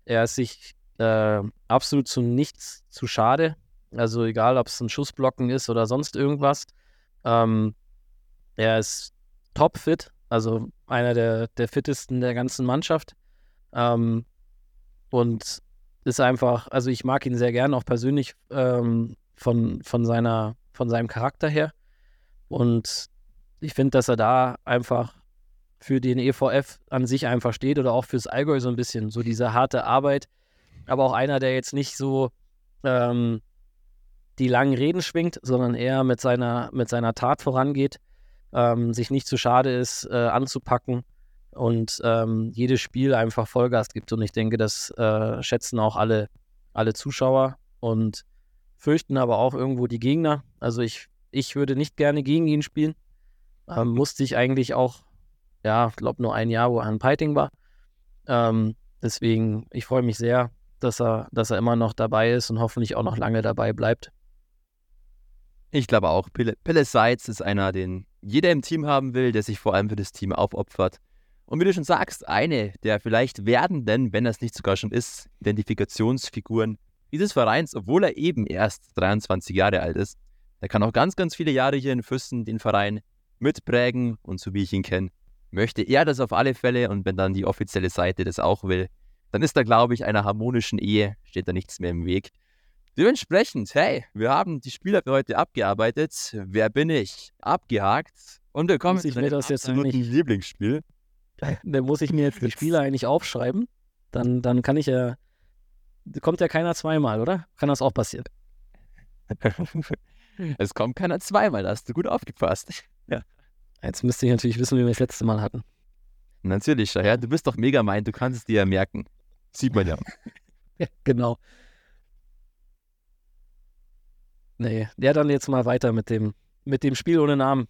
er ist sich äh, absolut zu nichts zu schade. Also egal, ob es ein Schussblocken ist oder sonst irgendwas. Ähm, er ist topfit, also einer der, der fittesten der ganzen Mannschaft. Ähm, und ist einfach, also ich mag ihn sehr gern, auch persönlich ähm, von, von, seiner, von seinem Charakter her. Und ich finde, dass er da einfach für den EVF an sich einfach steht oder auch fürs Allgäu so ein bisschen, so diese harte Arbeit. Aber auch einer, der jetzt nicht so ähm, die langen Reden schwingt, sondern eher mit seiner, mit seiner Tat vorangeht, ähm, sich nicht zu schade ist, äh, anzupacken und ähm, jedes Spiel einfach Vollgas gibt. Und ich denke, das äh, schätzen auch alle, alle Zuschauer und fürchten aber auch irgendwo die Gegner. Also ich, ich würde nicht gerne gegen ihn spielen. Ähm, musste ich eigentlich auch, ja, ich glaube nur ein Jahr, wo er an Piting war. Ähm, deswegen, ich freue mich sehr, dass er, dass er immer noch dabei ist und hoffentlich auch noch lange dabei bleibt. Ich glaube auch, Pille, Pille Seitz ist einer, den jeder im Team haben will, der sich vor allem für das Team aufopfert. Und wie du schon sagst, eine der vielleicht werdenden, wenn das nicht sogar schon ist, Identifikationsfiguren dieses Vereins, obwohl er eben erst 23 Jahre alt ist. Der kann auch ganz, ganz viele Jahre hier in Füssen den Verein mitprägen und so wie ich ihn kenne, möchte er das auf alle Fälle und wenn dann die offizielle Seite das auch will, dann ist da, glaube ich, einer harmonischen Ehe, steht da nichts mehr im Weg. Dementsprechend, hey, wir haben die Spieler für heute abgearbeitet. Wer bin ich? Abgehakt. Und wir kommen zu einem absoluten Lieblingsspiel. Dann muss ich mir jetzt die Spieler eigentlich aufschreiben. Dann, dann kann ich ja. Kommt ja keiner zweimal, oder? Kann das auch passieren? es kommt keiner zweimal, da hast du gut aufgepasst. Ja. Jetzt müsste ich natürlich wissen, wie wir das letzte Mal hatten. Natürlich, ja. Du bist doch mega mein, du kannst es dir ja merken. Sieht man ja. ja genau. Nee, ja, dann jetzt mal weiter mit dem, mit dem Spiel ohne Namen.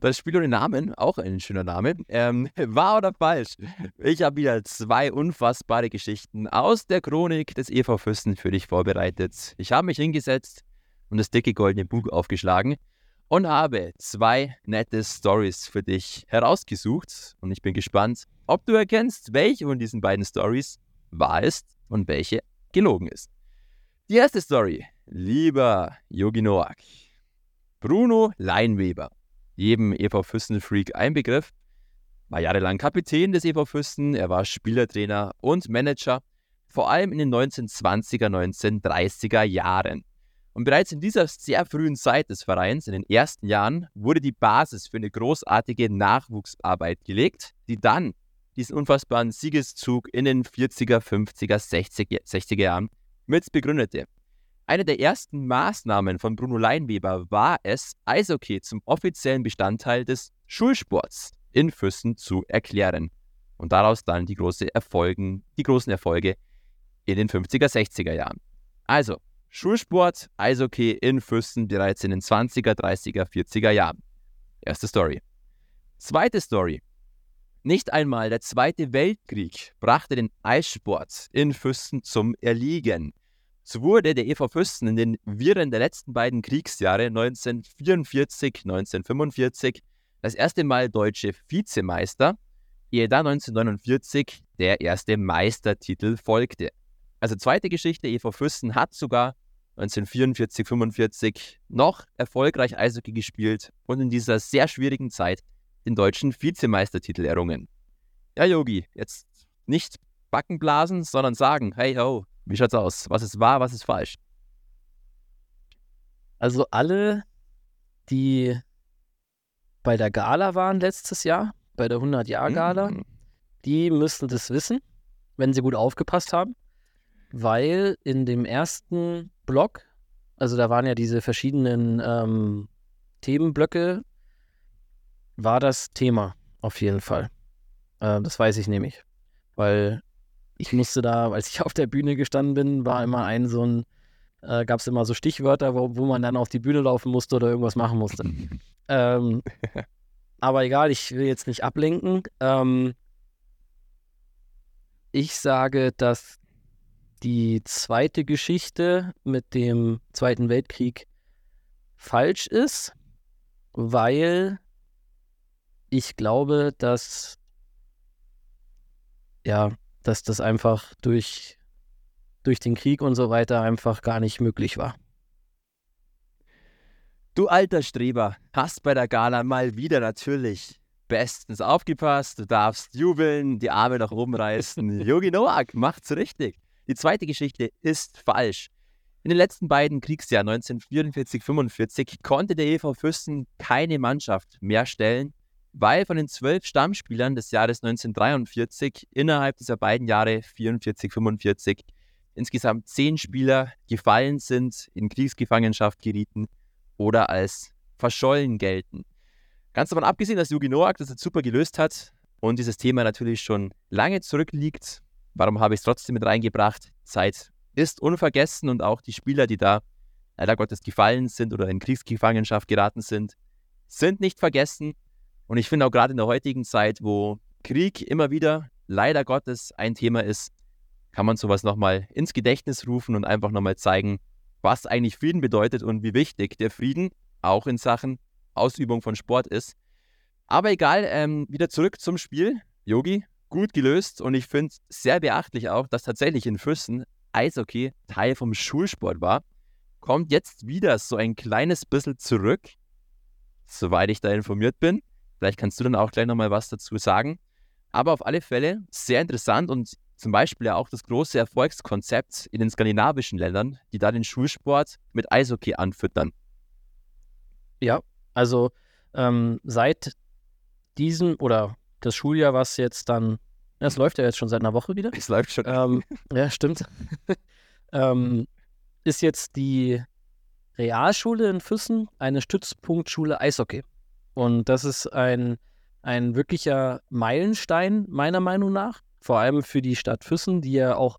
Das Spiel ohne Namen, auch ein schöner Name. Ähm, wahr oder falsch? Ich habe wieder zwei unfassbare Geschichten aus der Chronik des EV Fürsten für dich vorbereitet. Ich habe mich hingesetzt und das dicke goldene Buch aufgeschlagen und habe zwei nette Stories für dich herausgesucht. Und ich bin gespannt, ob du erkennst, welche von diesen beiden Stories wahr ist und welche gelogen ist. Die erste Story, lieber Yogi Noak. Bruno Leinweber jedem EV Füssen-Freak ein Begriff. War jahrelang Kapitän des EV Füssen, er war Spielertrainer und Manager, vor allem in den 1920er, 1930er Jahren. Und bereits in dieser sehr frühen Zeit des Vereins, in den ersten Jahren, wurde die Basis für eine großartige Nachwuchsarbeit gelegt, die dann diesen unfassbaren Siegeszug in den 40er, 50er, 60er, 60er Jahren mit begründete. Eine der ersten Maßnahmen von Bruno Leinweber war es, Eishockey zum offiziellen Bestandteil des Schulsports in Füssen zu erklären. Und daraus dann die, große Erfolgen, die großen Erfolge in den 50er, 60er Jahren. Also, Schulsport, Eishockey in Füssen bereits in den 20er, 30er, 40er Jahren. Erste Story. Zweite Story. Nicht einmal der Zweite Weltkrieg brachte den Eissport in Füssen zum Erliegen. So wurde der EV Füssen in den Viren der letzten beiden Kriegsjahre 1944, 1945 das erste Mal deutsche Vizemeister, ehe dann 1949 der erste Meistertitel folgte. Also zweite Geschichte, EV Füssen hat sogar 1944, 45 noch erfolgreich Eishockey gespielt und in dieser sehr schwierigen Zeit den deutschen Vizemeistertitel errungen. Ja, Yogi, jetzt nicht Backen blasen, sondern sagen, hey ho, wie schaut's aus? Was ist wahr, was ist falsch? Also alle, die bei der Gala waren letztes Jahr, bei der 100-Jahr-Gala, mhm. die müssten das wissen, wenn sie gut aufgepasst haben, weil in dem ersten Block, also da waren ja diese verschiedenen ähm, Themenblöcke war das Thema auf jeden Fall. Äh, das weiß ich nämlich. Weil ich musste da, als ich auf der Bühne gestanden bin, war immer ein so ein, äh, gab es immer so Stichwörter, wo, wo man dann auf die Bühne laufen musste oder irgendwas machen musste. ähm, aber egal, ich will jetzt nicht ablenken. Ähm, ich sage, dass die zweite Geschichte mit dem Zweiten Weltkrieg falsch ist, weil ich glaube, dass ja, dass das einfach durch, durch den Krieg und so weiter einfach gar nicht möglich war. Du alter Streber, hast bei der Gala mal wieder natürlich bestens aufgepasst. Du darfst jubeln, die Arme nach oben reißen. Yogi Noak macht's richtig. Die zweite Geschichte ist falsch. In den letzten beiden Kriegsjahren 1944-45 konnte der EV Füssen keine Mannschaft mehr stellen, weil von den zwölf Stammspielern des Jahres 1943 innerhalb dieser beiden Jahre 44-45 insgesamt zehn Spieler gefallen sind, in Kriegsgefangenschaft gerieten oder als verschollen gelten. Ganz davon abgesehen, dass Yugi Noak das jetzt super gelöst hat und dieses Thema natürlich schon lange zurückliegt, warum habe ich es trotzdem mit reingebracht? Zeit ist unvergessen und auch die Spieler, die da leider Gottes gefallen sind oder in Kriegsgefangenschaft geraten sind, sind nicht vergessen. Und ich finde auch gerade in der heutigen Zeit, wo Krieg immer wieder leider Gottes ein Thema ist, kann man sowas nochmal ins Gedächtnis rufen und einfach nochmal zeigen, was eigentlich Frieden bedeutet und wie wichtig der Frieden auch in Sachen Ausübung von Sport ist. Aber egal, ähm, wieder zurück zum Spiel. Yogi, gut gelöst und ich finde sehr beachtlich auch, dass tatsächlich in Füssen Eishockey Teil vom Schulsport war. Kommt jetzt wieder so ein kleines bisschen zurück, soweit ich da informiert bin. Vielleicht kannst du dann auch gleich nochmal was dazu sagen. Aber auf alle Fälle sehr interessant und zum Beispiel ja auch das große Erfolgskonzept in den skandinavischen Ländern, die da den Schulsport mit Eishockey anfüttern. Ja, also ähm, seit diesem oder das Schuljahr, was jetzt dann, es läuft ja jetzt schon seit einer Woche wieder. Es läuft schon. Ähm, ja, stimmt. ähm, ist jetzt die Realschule in Füssen eine Stützpunktschule Eishockey. Und das ist ein, ein wirklicher Meilenstein, meiner Meinung nach. Vor allem für die Stadt Füssen, die ja auch,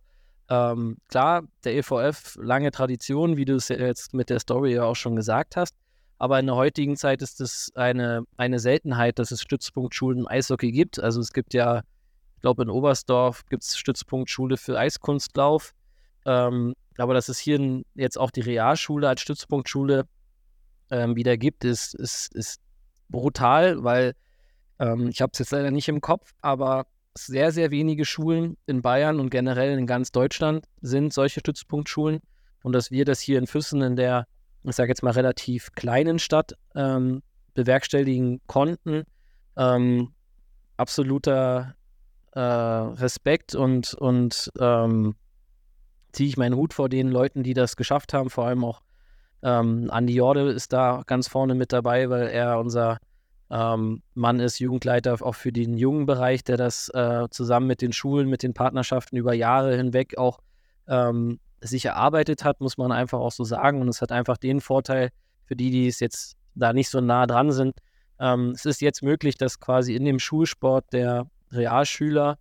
ähm, klar, der EVF, lange Tradition, wie du es jetzt mit der Story ja auch schon gesagt hast. Aber in der heutigen Zeit ist es eine, eine Seltenheit, dass es Stützpunktschulen im Eishockey gibt. Also es gibt ja, glaube in Oberstdorf gibt es Stützpunktschule für Eiskunstlauf. Ähm, aber dass es hier jetzt auch die Realschule als Stützpunktschule ähm, wieder gibt, ist, ist, ist brutal, weil ähm, ich habe es jetzt leider nicht im Kopf, aber sehr, sehr wenige Schulen in Bayern und generell in ganz Deutschland sind solche Stützpunktschulen. Und dass wir das hier in Füssen in der, ich sage jetzt mal, relativ kleinen Stadt ähm, bewerkstelligen konnten, ähm, absoluter äh, Respekt und, und ähm, ziehe ich meinen Hut vor den Leuten, die das geschafft haben, vor allem auch ähm, Andi Jorde ist da ganz vorne mit dabei, weil er unser ähm, Mann ist, Jugendleiter auch für den jungen Bereich, der das äh, zusammen mit den Schulen, mit den Partnerschaften über Jahre hinweg auch ähm, sich erarbeitet hat, muss man einfach auch so sagen. Und es hat einfach den Vorteil für die, die es jetzt da nicht so nah dran sind. Ähm, es ist jetzt möglich, dass quasi in dem Schulsport der Realschüler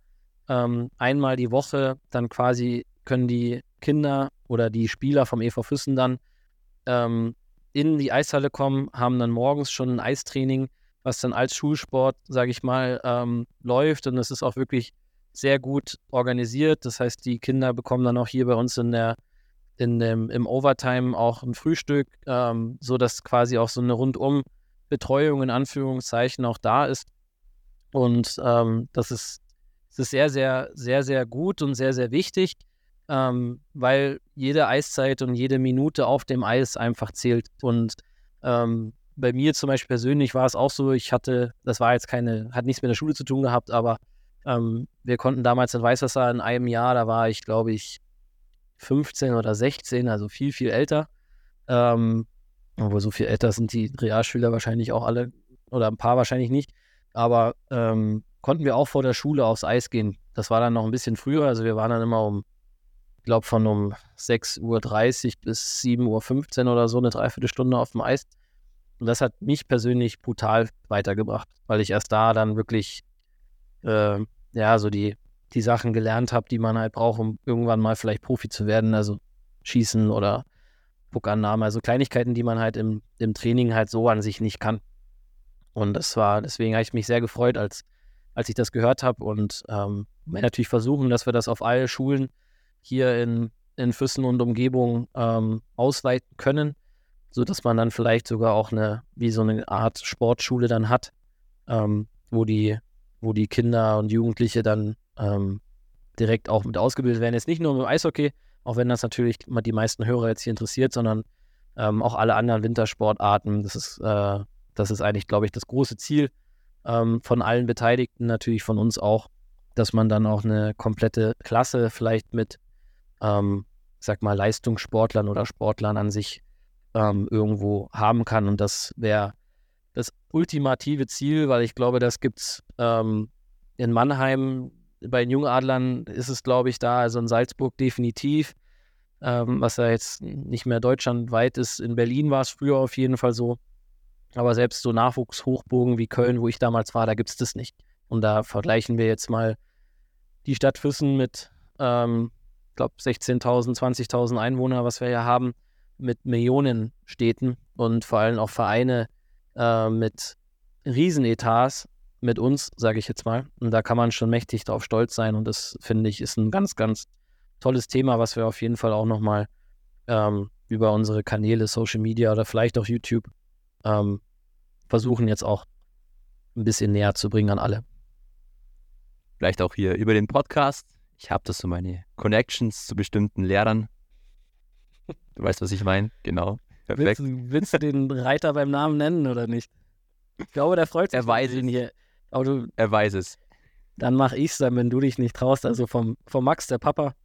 ähm, einmal die Woche dann quasi können die Kinder oder die Spieler vom EV Füssen dann ähm, in die Eishalle kommen, haben dann morgens schon ein Eistraining, was dann als Schulsport, sage ich mal, ähm, läuft. Und es ist auch wirklich sehr gut organisiert. Das heißt, die Kinder bekommen dann auch hier bei uns in der, in dem, im Overtime auch ein Frühstück, ähm, sodass quasi auch so eine rundum Betreuung in Anführungszeichen auch da ist. Und ähm, das ist, das ist sehr, sehr, sehr, sehr gut und sehr, sehr wichtig ähm, weil jede Eiszeit und jede Minute auf dem Eis einfach zählt. Und ähm, bei mir zum Beispiel persönlich war es auch so, ich hatte, das war jetzt keine, hat nichts mit der Schule zu tun gehabt, aber ähm, wir konnten damals in Weißwasser in einem Jahr, da war ich, glaube ich, 15 oder 16, also viel, viel älter. Ähm, obwohl so viel älter sind die Realschüler wahrscheinlich auch alle, oder ein paar wahrscheinlich nicht. Aber ähm, konnten wir auch vor der Schule aufs Eis gehen. Das war dann noch ein bisschen früher, also wir waren dann immer um glaube, von um 6.30 Uhr bis 7.15 Uhr oder so, eine Dreiviertelstunde auf dem Eis. Und das hat mich persönlich brutal weitergebracht, weil ich erst da dann wirklich, äh, ja, so die, die Sachen gelernt habe, die man halt braucht, um irgendwann mal vielleicht Profi zu werden. Also Schießen oder Puckannahme, also Kleinigkeiten, die man halt im, im Training halt so an sich nicht kann. Und das war, deswegen habe ich mich sehr gefreut, als, als ich das gehört habe. Und ähm, wir natürlich versuchen, dass wir das auf alle Schulen hier in, in Füssen und Umgebung ähm, ausweiten können sodass man dann vielleicht sogar auch eine, wie so eine Art Sportschule dann hat, ähm, wo die, wo die Kinder und Jugendliche dann ähm, direkt auch mit ausgebildet werden. Jetzt nicht nur im Eishockey, auch wenn das natürlich die meisten Hörer jetzt hier interessiert, sondern ähm, auch alle anderen Wintersportarten. Das ist, äh, das ist eigentlich, glaube ich, das große Ziel ähm, von allen Beteiligten, natürlich von uns auch, dass man dann auch eine komplette Klasse vielleicht mit, ähm, sag mal, Leistungssportlern oder Sportlern an sich ähm, irgendwo haben kann. Und das wäre das ultimative Ziel, weil ich glaube, das gibt es ähm, in Mannheim, bei den Jungadlern ist es, glaube ich, da, also in Salzburg definitiv, ähm, was ja jetzt nicht mehr deutschlandweit ist. In Berlin war es früher auf jeden Fall so. Aber selbst so Nachwuchshochbogen wie Köln, wo ich damals war, da gibt es das nicht. Und da vergleichen wir jetzt mal die Stadt Füssen mit, ähm, ich glaube, 16.000, 20.000 Einwohner, was wir ja haben mit Millionen Städten und vor allem auch Vereine äh, mit Riesenetats mit uns, sage ich jetzt mal. Und da kann man schon mächtig drauf stolz sein. Und das finde ich ist ein ganz, ganz tolles Thema, was wir auf jeden Fall auch nochmal ähm, über unsere Kanäle, Social Media oder vielleicht auch YouTube ähm, versuchen jetzt auch ein bisschen näher zu bringen an alle. Vielleicht auch hier über den Podcast. Ich habe das so meine Connections zu bestimmten Lehrern Du weißt, was ich meine? Genau. Perfekt. Willst, willst, du den Reiter beim Namen nennen oder nicht? Ich glaube, der freut sich. Er weiß es. Hier. Du, er weiß es. Dann mach ich es dann, wenn du dich nicht traust. Also vom, vom Max, der Papa,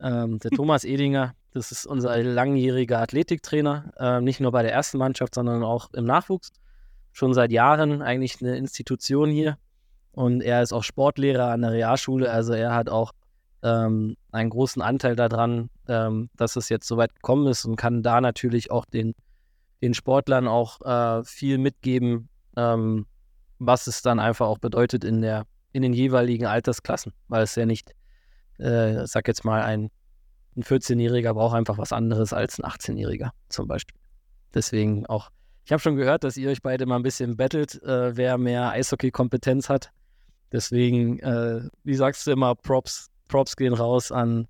ähm, der Thomas Edinger, das ist unser langjähriger Athletiktrainer, äh, nicht nur bei der ersten Mannschaft, sondern auch im Nachwuchs. Schon seit Jahren eigentlich eine Institution hier. Und er ist auch Sportlehrer an der Realschule. Also er hat auch ähm, einen großen Anteil daran, ähm, dass es jetzt soweit gekommen ist und kann da natürlich auch den, den Sportlern auch äh, viel mitgeben, ähm, was es dann einfach auch bedeutet in, der, in den jeweiligen Altersklassen, weil es ja nicht, äh, sag jetzt mal, ein, ein 14-Jähriger braucht einfach was anderes als ein 18-Jähriger zum Beispiel. Deswegen auch, ich habe schon gehört, dass ihr euch beide mal ein bisschen battelt, äh, wer mehr Eishockey-Kompetenz hat. Deswegen, äh, wie sagst du immer, Props Props gehen raus an,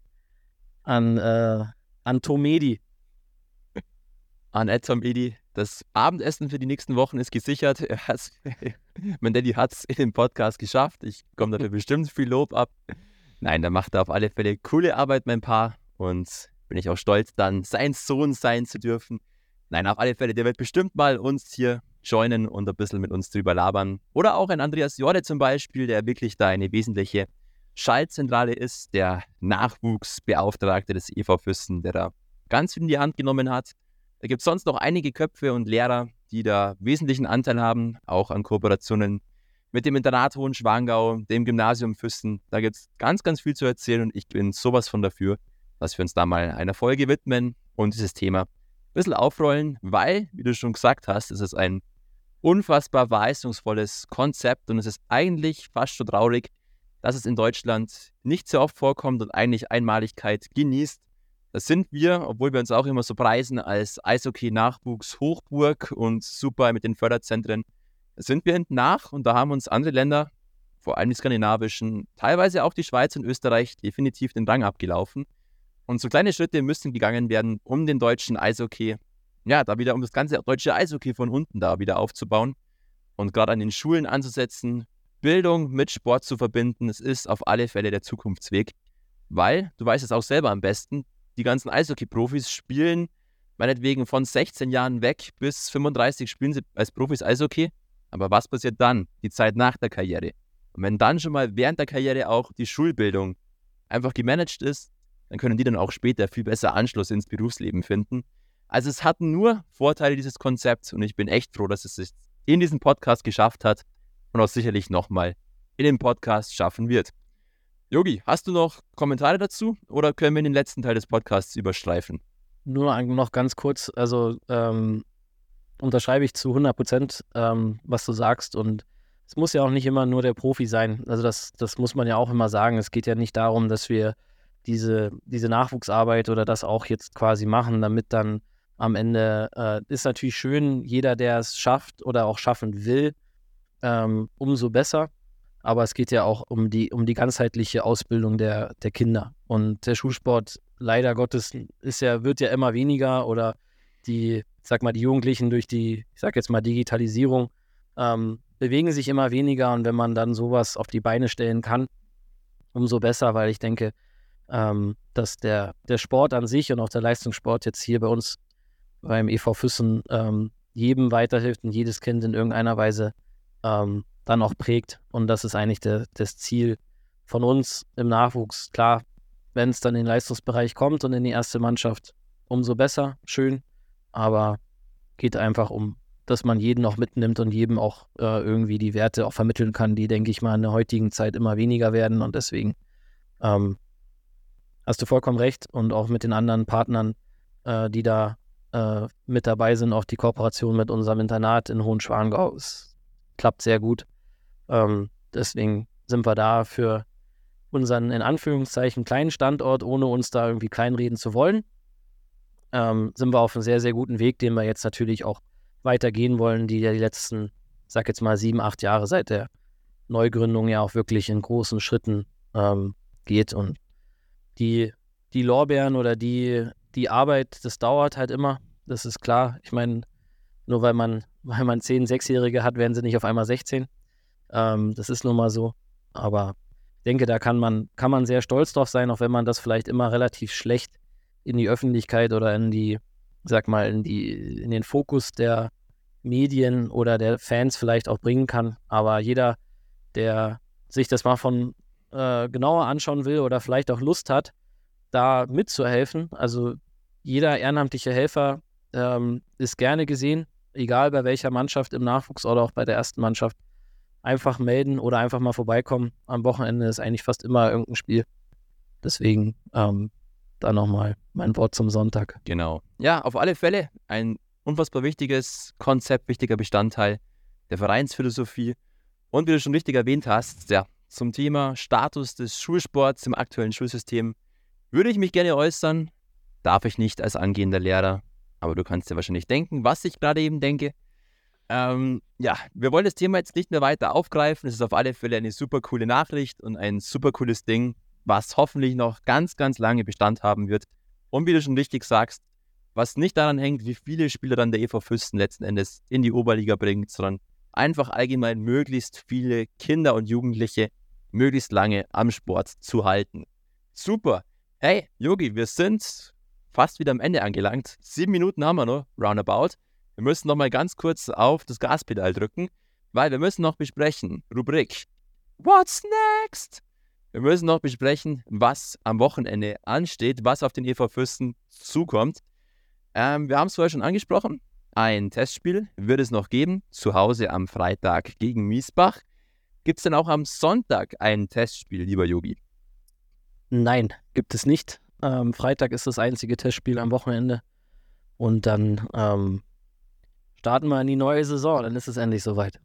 an, äh, an Tomedi. An Ed Tomedi. Das Abendessen für die nächsten Wochen ist gesichert. Er mein Daddy hat es in dem Podcast geschafft. Ich komme dafür bestimmt viel Lob ab. Nein, da macht er auf alle Fälle coole Arbeit, mein Paar. Und bin ich auch stolz, dann sein Sohn sein zu dürfen. Nein, auf alle Fälle, der wird bestimmt mal uns hier joinen und ein bisschen mit uns drüber labern. Oder auch ein Andreas Jorde zum Beispiel, der wirklich da eine wesentliche Schaltzentrale ist, der Nachwuchsbeauftragte des EV Füssen, der da ganz viel in die Hand genommen hat. Da gibt es sonst noch einige Köpfe und Lehrer, die da wesentlichen Anteil haben, auch an Kooperationen mit dem Internat Hohenschwangau, dem Gymnasium Füssen. Da gibt es ganz, ganz viel zu erzählen und ich bin sowas von dafür, dass wir uns da mal einer Folge widmen und dieses Thema ein bisschen aufrollen, weil, wie du schon gesagt hast, es ist ein unfassbar verheißungsvolles Konzept und es ist eigentlich fast schon traurig, dass es in Deutschland nicht so oft vorkommt und eigentlich Einmaligkeit genießt. Das sind wir, obwohl wir uns auch immer so preisen als Eishockey-Nachwuchs-Hochburg und super mit den Förderzentren. Das sind wir hinten nach und da haben uns andere Länder, vor allem die skandinavischen, teilweise auch die Schweiz und Österreich, definitiv den Rang abgelaufen. Und so kleine Schritte müssten gegangen werden, um den deutschen Eishockey, ja, da wieder um das ganze deutsche Eishockey von unten da wieder aufzubauen und gerade an den Schulen anzusetzen, Bildung mit Sport zu verbinden, es ist auf alle Fälle der Zukunftsweg, weil, du weißt es auch selber am besten, die ganzen Eishockey-Profis spielen meinetwegen von 16 Jahren weg bis 35 spielen sie als Profis Eishockey. Aber was passiert dann, die Zeit nach der Karriere? Und wenn dann schon mal während der Karriere auch die Schulbildung einfach gemanagt ist, dann können die dann auch später viel besser Anschluss ins Berufsleben finden. Also es hat nur Vorteile, dieses Konzept, und ich bin echt froh, dass es sich in diesem Podcast geschafft hat, und auch sicherlich nochmal in dem Podcast schaffen wird. Yogi, hast du noch Kommentare dazu oder können wir in den letzten Teil des Podcasts überstreifen? Nur noch ganz kurz, also ähm, unterschreibe ich zu 100 Prozent, ähm, was du sagst. Und es muss ja auch nicht immer nur der Profi sein. Also das, das muss man ja auch immer sagen. Es geht ja nicht darum, dass wir diese, diese Nachwuchsarbeit oder das auch jetzt quasi machen, damit dann am Ende äh, ist natürlich schön, jeder, der es schafft oder auch schaffen will, ähm, umso besser. Aber es geht ja auch um die, um die ganzheitliche Ausbildung der, der Kinder. Und der Schulsport, leider Gottes, ist ja, wird ja immer weniger oder die, ich sag mal, die Jugendlichen durch die, ich sag jetzt mal, Digitalisierung ähm, bewegen sich immer weniger. Und wenn man dann sowas auf die Beine stellen kann, umso besser, weil ich denke, ähm, dass der, der Sport an sich und auch der Leistungssport jetzt hier bei uns beim EV Füssen ähm, jedem weiterhilft und jedes Kind in irgendeiner Weise ähm, dann auch prägt. Und das ist eigentlich der, das Ziel von uns im Nachwuchs. Klar, wenn es dann in den Leistungsbereich kommt und in die erste Mannschaft, umso besser, schön. Aber geht einfach um, dass man jeden auch mitnimmt und jedem auch äh, irgendwie die Werte auch vermitteln kann, die, denke ich mal, in der heutigen Zeit immer weniger werden. Und deswegen ähm, hast du vollkommen recht. Und auch mit den anderen Partnern, äh, die da äh, mit dabei sind, auch die Kooperation mit unserem Internat in Hohenschwangau. Es klappt sehr gut. Ähm, deswegen sind wir da für unseren in Anführungszeichen kleinen Standort, ohne uns da irgendwie kleinreden zu wollen. Ähm, sind wir auf einem sehr, sehr guten Weg, den wir jetzt natürlich auch weitergehen wollen, die ja die letzten, sag jetzt mal, sieben, acht Jahre seit der Neugründung ja auch wirklich in großen Schritten ähm, geht. Und die, die Lorbeeren oder die, die Arbeit, das dauert halt immer. Das ist klar. Ich meine, nur weil man, weil man zehn Sechsjährige hat, werden sie nicht auf einmal 16. Ähm, das ist nun mal so. Aber ich denke, da kann man, kann man sehr stolz drauf sein, auch wenn man das vielleicht immer relativ schlecht in die Öffentlichkeit oder in die, sag mal, in die, in den Fokus der Medien oder der Fans vielleicht auch bringen kann. Aber jeder, der sich das mal von äh, genauer anschauen will oder vielleicht auch Lust hat, da mitzuhelfen, also jeder ehrenamtliche Helfer ähm, ist gerne gesehen, egal bei welcher Mannschaft im Nachwuchs oder auch bei der ersten Mannschaft einfach melden oder einfach mal vorbeikommen. Am Wochenende ist eigentlich fast immer irgendein Spiel. Deswegen ähm, da nochmal mein Wort zum Sonntag. Genau. Ja, auf alle Fälle ein unfassbar wichtiges Konzept, wichtiger Bestandteil der Vereinsphilosophie. Und wie du schon richtig erwähnt hast, ja, zum Thema Status des Schulsports im aktuellen Schulsystem würde ich mich gerne äußern. Darf ich nicht als angehender Lehrer, aber du kannst dir wahrscheinlich denken, was ich gerade eben denke. Ähm, ja, wir wollen das Thema jetzt nicht mehr weiter aufgreifen. Es ist auf alle Fälle eine super coole Nachricht und ein super cooles Ding, was hoffentlich noch ganz, ganz lange Bestand haben wird. Und wie du schon richtig sagst, was nicht daran hängt, wie viele Spieler dann der EV Füsten letzten Endes in die Oberliga bringt, sondern einfach allgemein möglichst viele Kinder und Jugendliche möglichst lange am Sport zu halten. Super. Hey, Yogi, wir sind fast wieder am Ende angelangt. Sieben Minuten haben wir noch, roundabout. Wir müssen noch mal ganz kurz auf das Gaspedal drücken, weil wir müssen noch besprechen, Rubrik What's next? Wir müssen noch besprechen, was am Wochenende ansteht, was auf den EV Fürsten zukommt. Ähm, wir haben es vorher schon angesprochen. Ein Testspiel wird es noch geben, zu Hause am Freitag gegen Miesbach. Gibt es denn auch am Sonntag ein Testspiel, lieber Yogi? Nein, gibt es nicht. Ähm, Freitag ist das einzige Testspiel am Wochenende. Und dann ähm, starten wir in die neue Saison, dann ist es endlich soweit.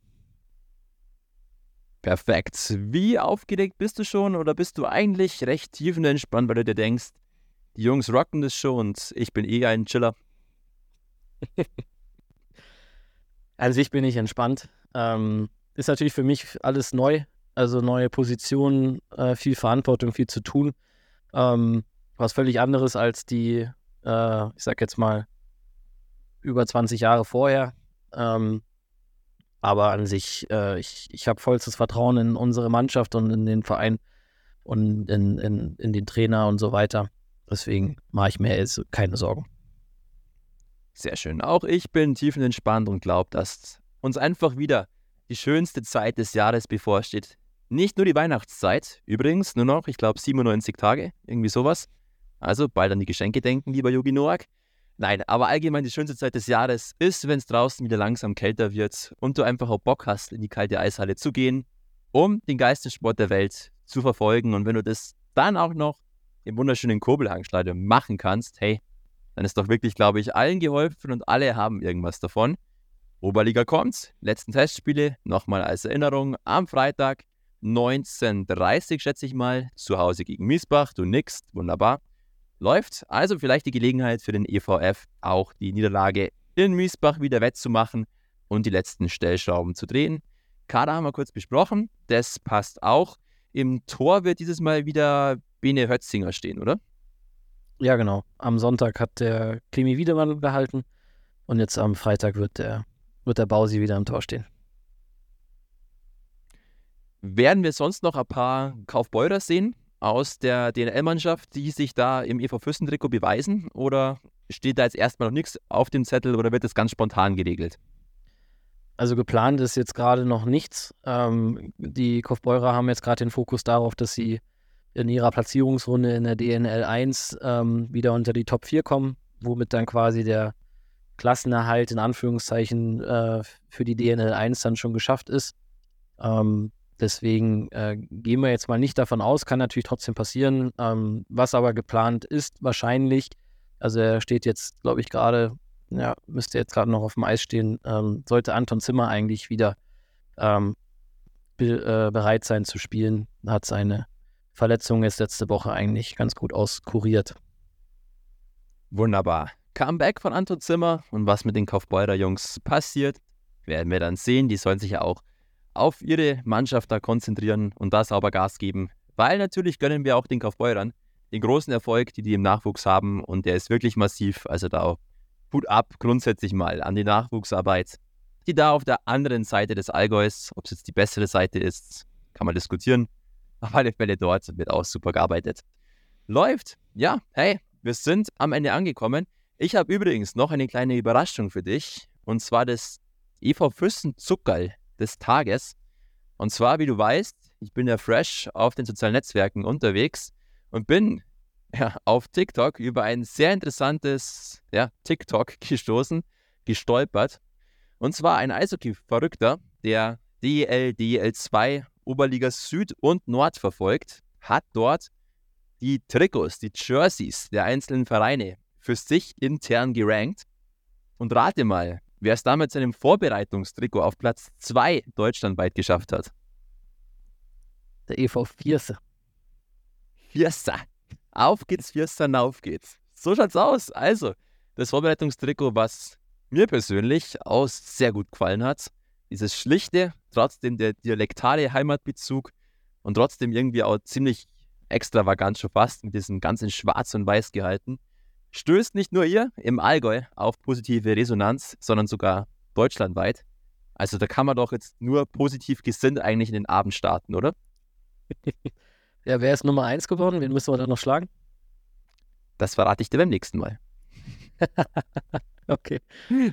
Perfekt. Wie aufgeregt bist du schon oder bist du eigentlich recht tiefenentspannt, weil du dir denkst, die Jungs rocken das schon und ich bin eh ein Chiller? An sich bin ich entspannt. Ähm, ist natürlich für mich alles neu, also neue Positionen, äh, viel Verantwortung, viel zu tun. Ähm, was völlig anderes als die, äh, ich sag jetzt mal, über 20 Jahre vorher. Ähm, aber an sich, äh, ich, ich habe vollstes Vertrauen in unsere Mannschaft und in den Verein und in, in, in den Trainer und so weiter. Deswegen mache ich mir jetzt keine Sorgen. Sehr schön. Auch ich bin tiefenentspannt und glaube, dass uns einfach wieder die schönste Zeit des Jahres bevorsteht. Nicht nur die Weihnachtszeit, übrigens nur noch, ich glaube, 97 Tage, irgendwie sowas. Also bald an die Geschenke denken, lieber Yogi Noak. Nein, aber allgemein die schönste Zeit des Jahres ist, wenn es draußen wieder langsam kälter wird und du einfach auch Bock hast, in die kalte Eishalle zu gehen, um den geilsten Sport der Welt zu verfolgen. Und wenn du das dann auch noch im wunderschönen Kobelhangstadion machen kannst, hey, dann ist doch wirklich, glaube ich, allen geholfen und alle haben irgendwas davon. Oberliga kommt. Letzten Testspiele nochmal als Erinnerung am Freitag 19.30 schätze ich mal, zu Hause gegen Miesbach. Du nix, wunderbar. Läuft also vielleicht die Gelegenheit für den EVF, auch die Niederlage in Miesbach wieder wettzumachen und die letzten Stellschrauben zu drehen. Kader haben wir kurz besprochen, das passt auch. Im Tor wird dieses Mal wieder Bene Hötzinger stehen, oder? Ja, genau. Am Sonntag hat der Klimi Wiedemann gehalten und jetzt am Freitag wird der, wird der Bausi wieder im Tor stehen. Werden wir sonst noch ein paar Kaufbeurer sehen aus der DNL-Mannschaft, die sich da im EV Fürstentrikot beweisen? Oder steht da jetzt erstmal noch nichts auf dem Zettel oder wird das ganz spontan geregelt? Also geplant ist jetzt gerade noch nichts. Ähm, die Kaufbeurer haben jetzt gerade den Fokus darauf, dass sie in ihrer Platzierungsrunde in der DNL 1 ähm, wieder unter die Top 4 kommen, womit dann quasi der Klassenerhalt in Anführungszeichen äh, für die DNL 1 dann schon geschafft ist. Ähm, Deswegen äh, gehen wir jetzt mal nicht davon aus, kann natürlich trotzdem passieren. Ähm, was aber geplant ist, wahrscheinlich, also er steht jetzt, glaube ich, gerade, ja, müsste jetzt gerade noch auf dem Eis stehen, ähm, sollte Anton Zimmer eigentlich wieder ähm, be äh, bereit sein zu spielen. Hat seine Verletzung jetzt letzte Woche eigentlich ganz gut auskuriert. Wunderbar. Comeback von Anton Zimmer und was mit den Kaufbeurer Jungs passiert, werden wir dann sehen. Die sollen sich ja auch auf ihre Mannschaft da konzentrieren und da sauber Gas geben. Weil natürlich gönnen wir auch den Kaufbeurern den großen Erfolg, die die im Nachwuchs haben und der ist wirklich massiv. Also da Hut ab grundsätzlich mal an die Nachwuchsarbeit, die da auf der anderen Seite des Allgäus, ob es jetzt die bessere Seite ist, kann man diskutieren. Auf alle Fälle dort wird auch super gearbeitet. Läuft. Ja, hey, wir sind am Ende angekommen. Ich habe übrigens noch eine kleine Überraschung für dich. Und zwar das EV Füssen Zuckerl des Tages. Und zwar, wie du weißt, ich bin ja fresh auf den sozialen Netzwerken unterwegs und bin ja, auf TikTok über ein sehr interessantes ja, TikTok gestoßen, gestolpert. Und zwar ein Eishockey-Verrückter, der DL, DL2, Oberliga Süd und Nord verfolgt, hat dort die Trikots, die Jerseys der einzelnen Vereine für sich intern gerankt. Und rate mal, wer es damit seinem Vorbereitungstrikot auf Platz 2 deutschlandweit geschafft hat. Der EV Vierse. Vierse. Auf geht's, Vierse, auf geht's. So schaut's aus. Also, das Vorbereitungstrikot, was mir persönlich auch sehr gut gefallen hat. Dieses schlichte, trotzdem der dialektale Heimatbezug und trotzdem irgendwie auch ziemlich extravagant schon fast mit diesem ganzen Schwarz und Weiß gehalten stößt nicht nur ihr im Allgäu auf positive Resonanz, sondern sogar deutschlandweit. Also da kann man doch jetzt nur positiv gesinnt eigentlich in den Abend starten, oder? ja, wer ist Nummer 1 geworden? Wen müssen wir da noch schlagen? Das verrate ich dir beim nächsten Mal. okay.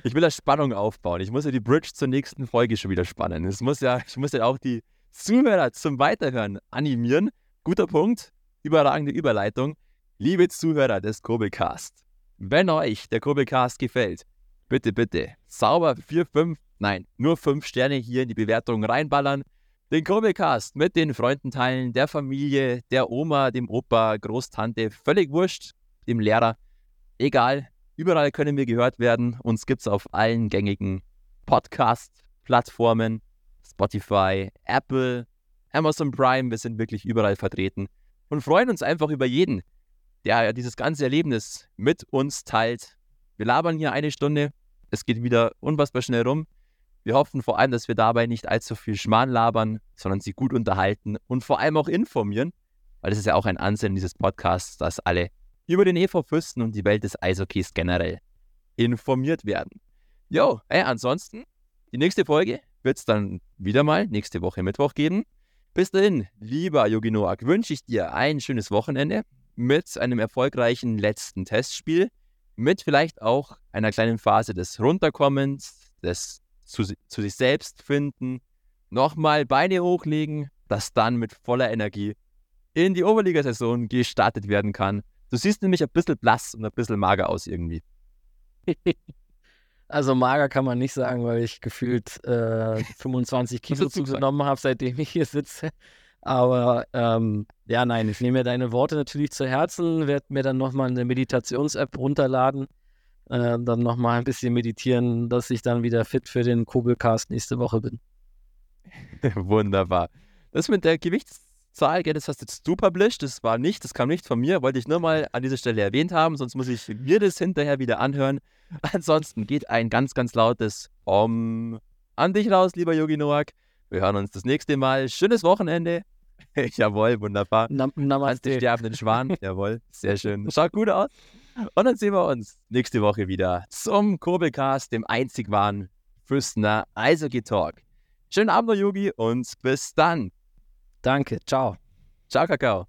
Ich will da Spannung aufbauen. Ich muss ja die Bridge zur nächsten Folge schon wieder spannen. Es muss ja, ich muss ja auch die Zuhörer zum Weiterhören animieren. Guter Punkt. Überragende Überleitung. Liebe Zuhörer des Kurbelcast, wenn euch der Kurbelcast gefällt, bitte, bitte sauber 4, 5, nein, nur 5 Sterne hier in die Bewertung reinballern. Den Kurbelcast mit den Freunden teilen, der Familie, der Oma, dem Opa, Großtante, völlig wurscht, dem Lehrer. Egal, überall können wir gehört werden. Uns gibt es auf allen gängigen Podcast-Plattformen, Spotify, Apple, Amazon Prime. Wir sind wirklich überall vertreten und freuen uns einfach über jeden, der dieses ganze Erlebnis mit uns teilt. Wir labern hier eine Stunde. Es geht wieder unfassbar schnell rum. Wir hoffen vor allem, dass wir dabei nicht allzu viel Schmarrn labern, sondern sie gut unterhalten und vor allem auch informieren, weil das ist ja auch ein Ansinnen dieses Podcasts, dass alle über den EV Fürsten und die Welt des Eishockeys generell informiert werden. Jo, ey, ansonsten, die nächste Folge wird es dann wieder mal nächste Woche Mittwoch geben. Bis dahin, lieber Yogi Noak, wünsche ich dir ein schönes Wochenende mit einem erfolgreichen letzten Testspiel, mit vielleicht auch einer kleinen Phase des Runterkommens, des zu, zu sich selbst finden, nochmal Beine hochlegen, das dann mit voller Energie in die Oberligasaison gestartet werden kann. Du siehst nämlich ein bisschen blass und ein bisschen mager aus irgendwie. Also mager kann man nicht sagen, weil ich gefühlt äh, 25 Kilo zugenommen habe, seitdem ich hier sitze. Aber ähm, ja, nein, ich nehme mir deine Worte natürlich zu Herzen, werde mir dann nochmal eine Meditations-App runterladen, äh, dann nochmal ein bisschen meditieren, dass ich dann wieder fit für den Kobelcast nächste Woche bin. Wunderbar. Das mit der Gewichtszahl, das hast jetzt du published, das war nicht, das kam nicht von mir, wollte ich nur mal an dieser Stelle erwähnt haben, sonst muss ich mir das hinterher wieder anhören. Ansonsten geht ein ganz, ganz lautes Om an dich raus, lieber Yogi Noak. Wir hören uns das nächste Mal. Schönes Wochenende. Jawohl, wunderbar. Nam Namaste. den sterbenden Schwan. Jawohl, sehr schön. Schaut gut aus. Und dann sehen wir uns nächste Woche wieder zum Kurbelcast, dem einzig wahren Fürstner Eishockey Talk. Schönen Abend, Yogi, und bis dann. Danke. Ciao. Ciao, Kakao.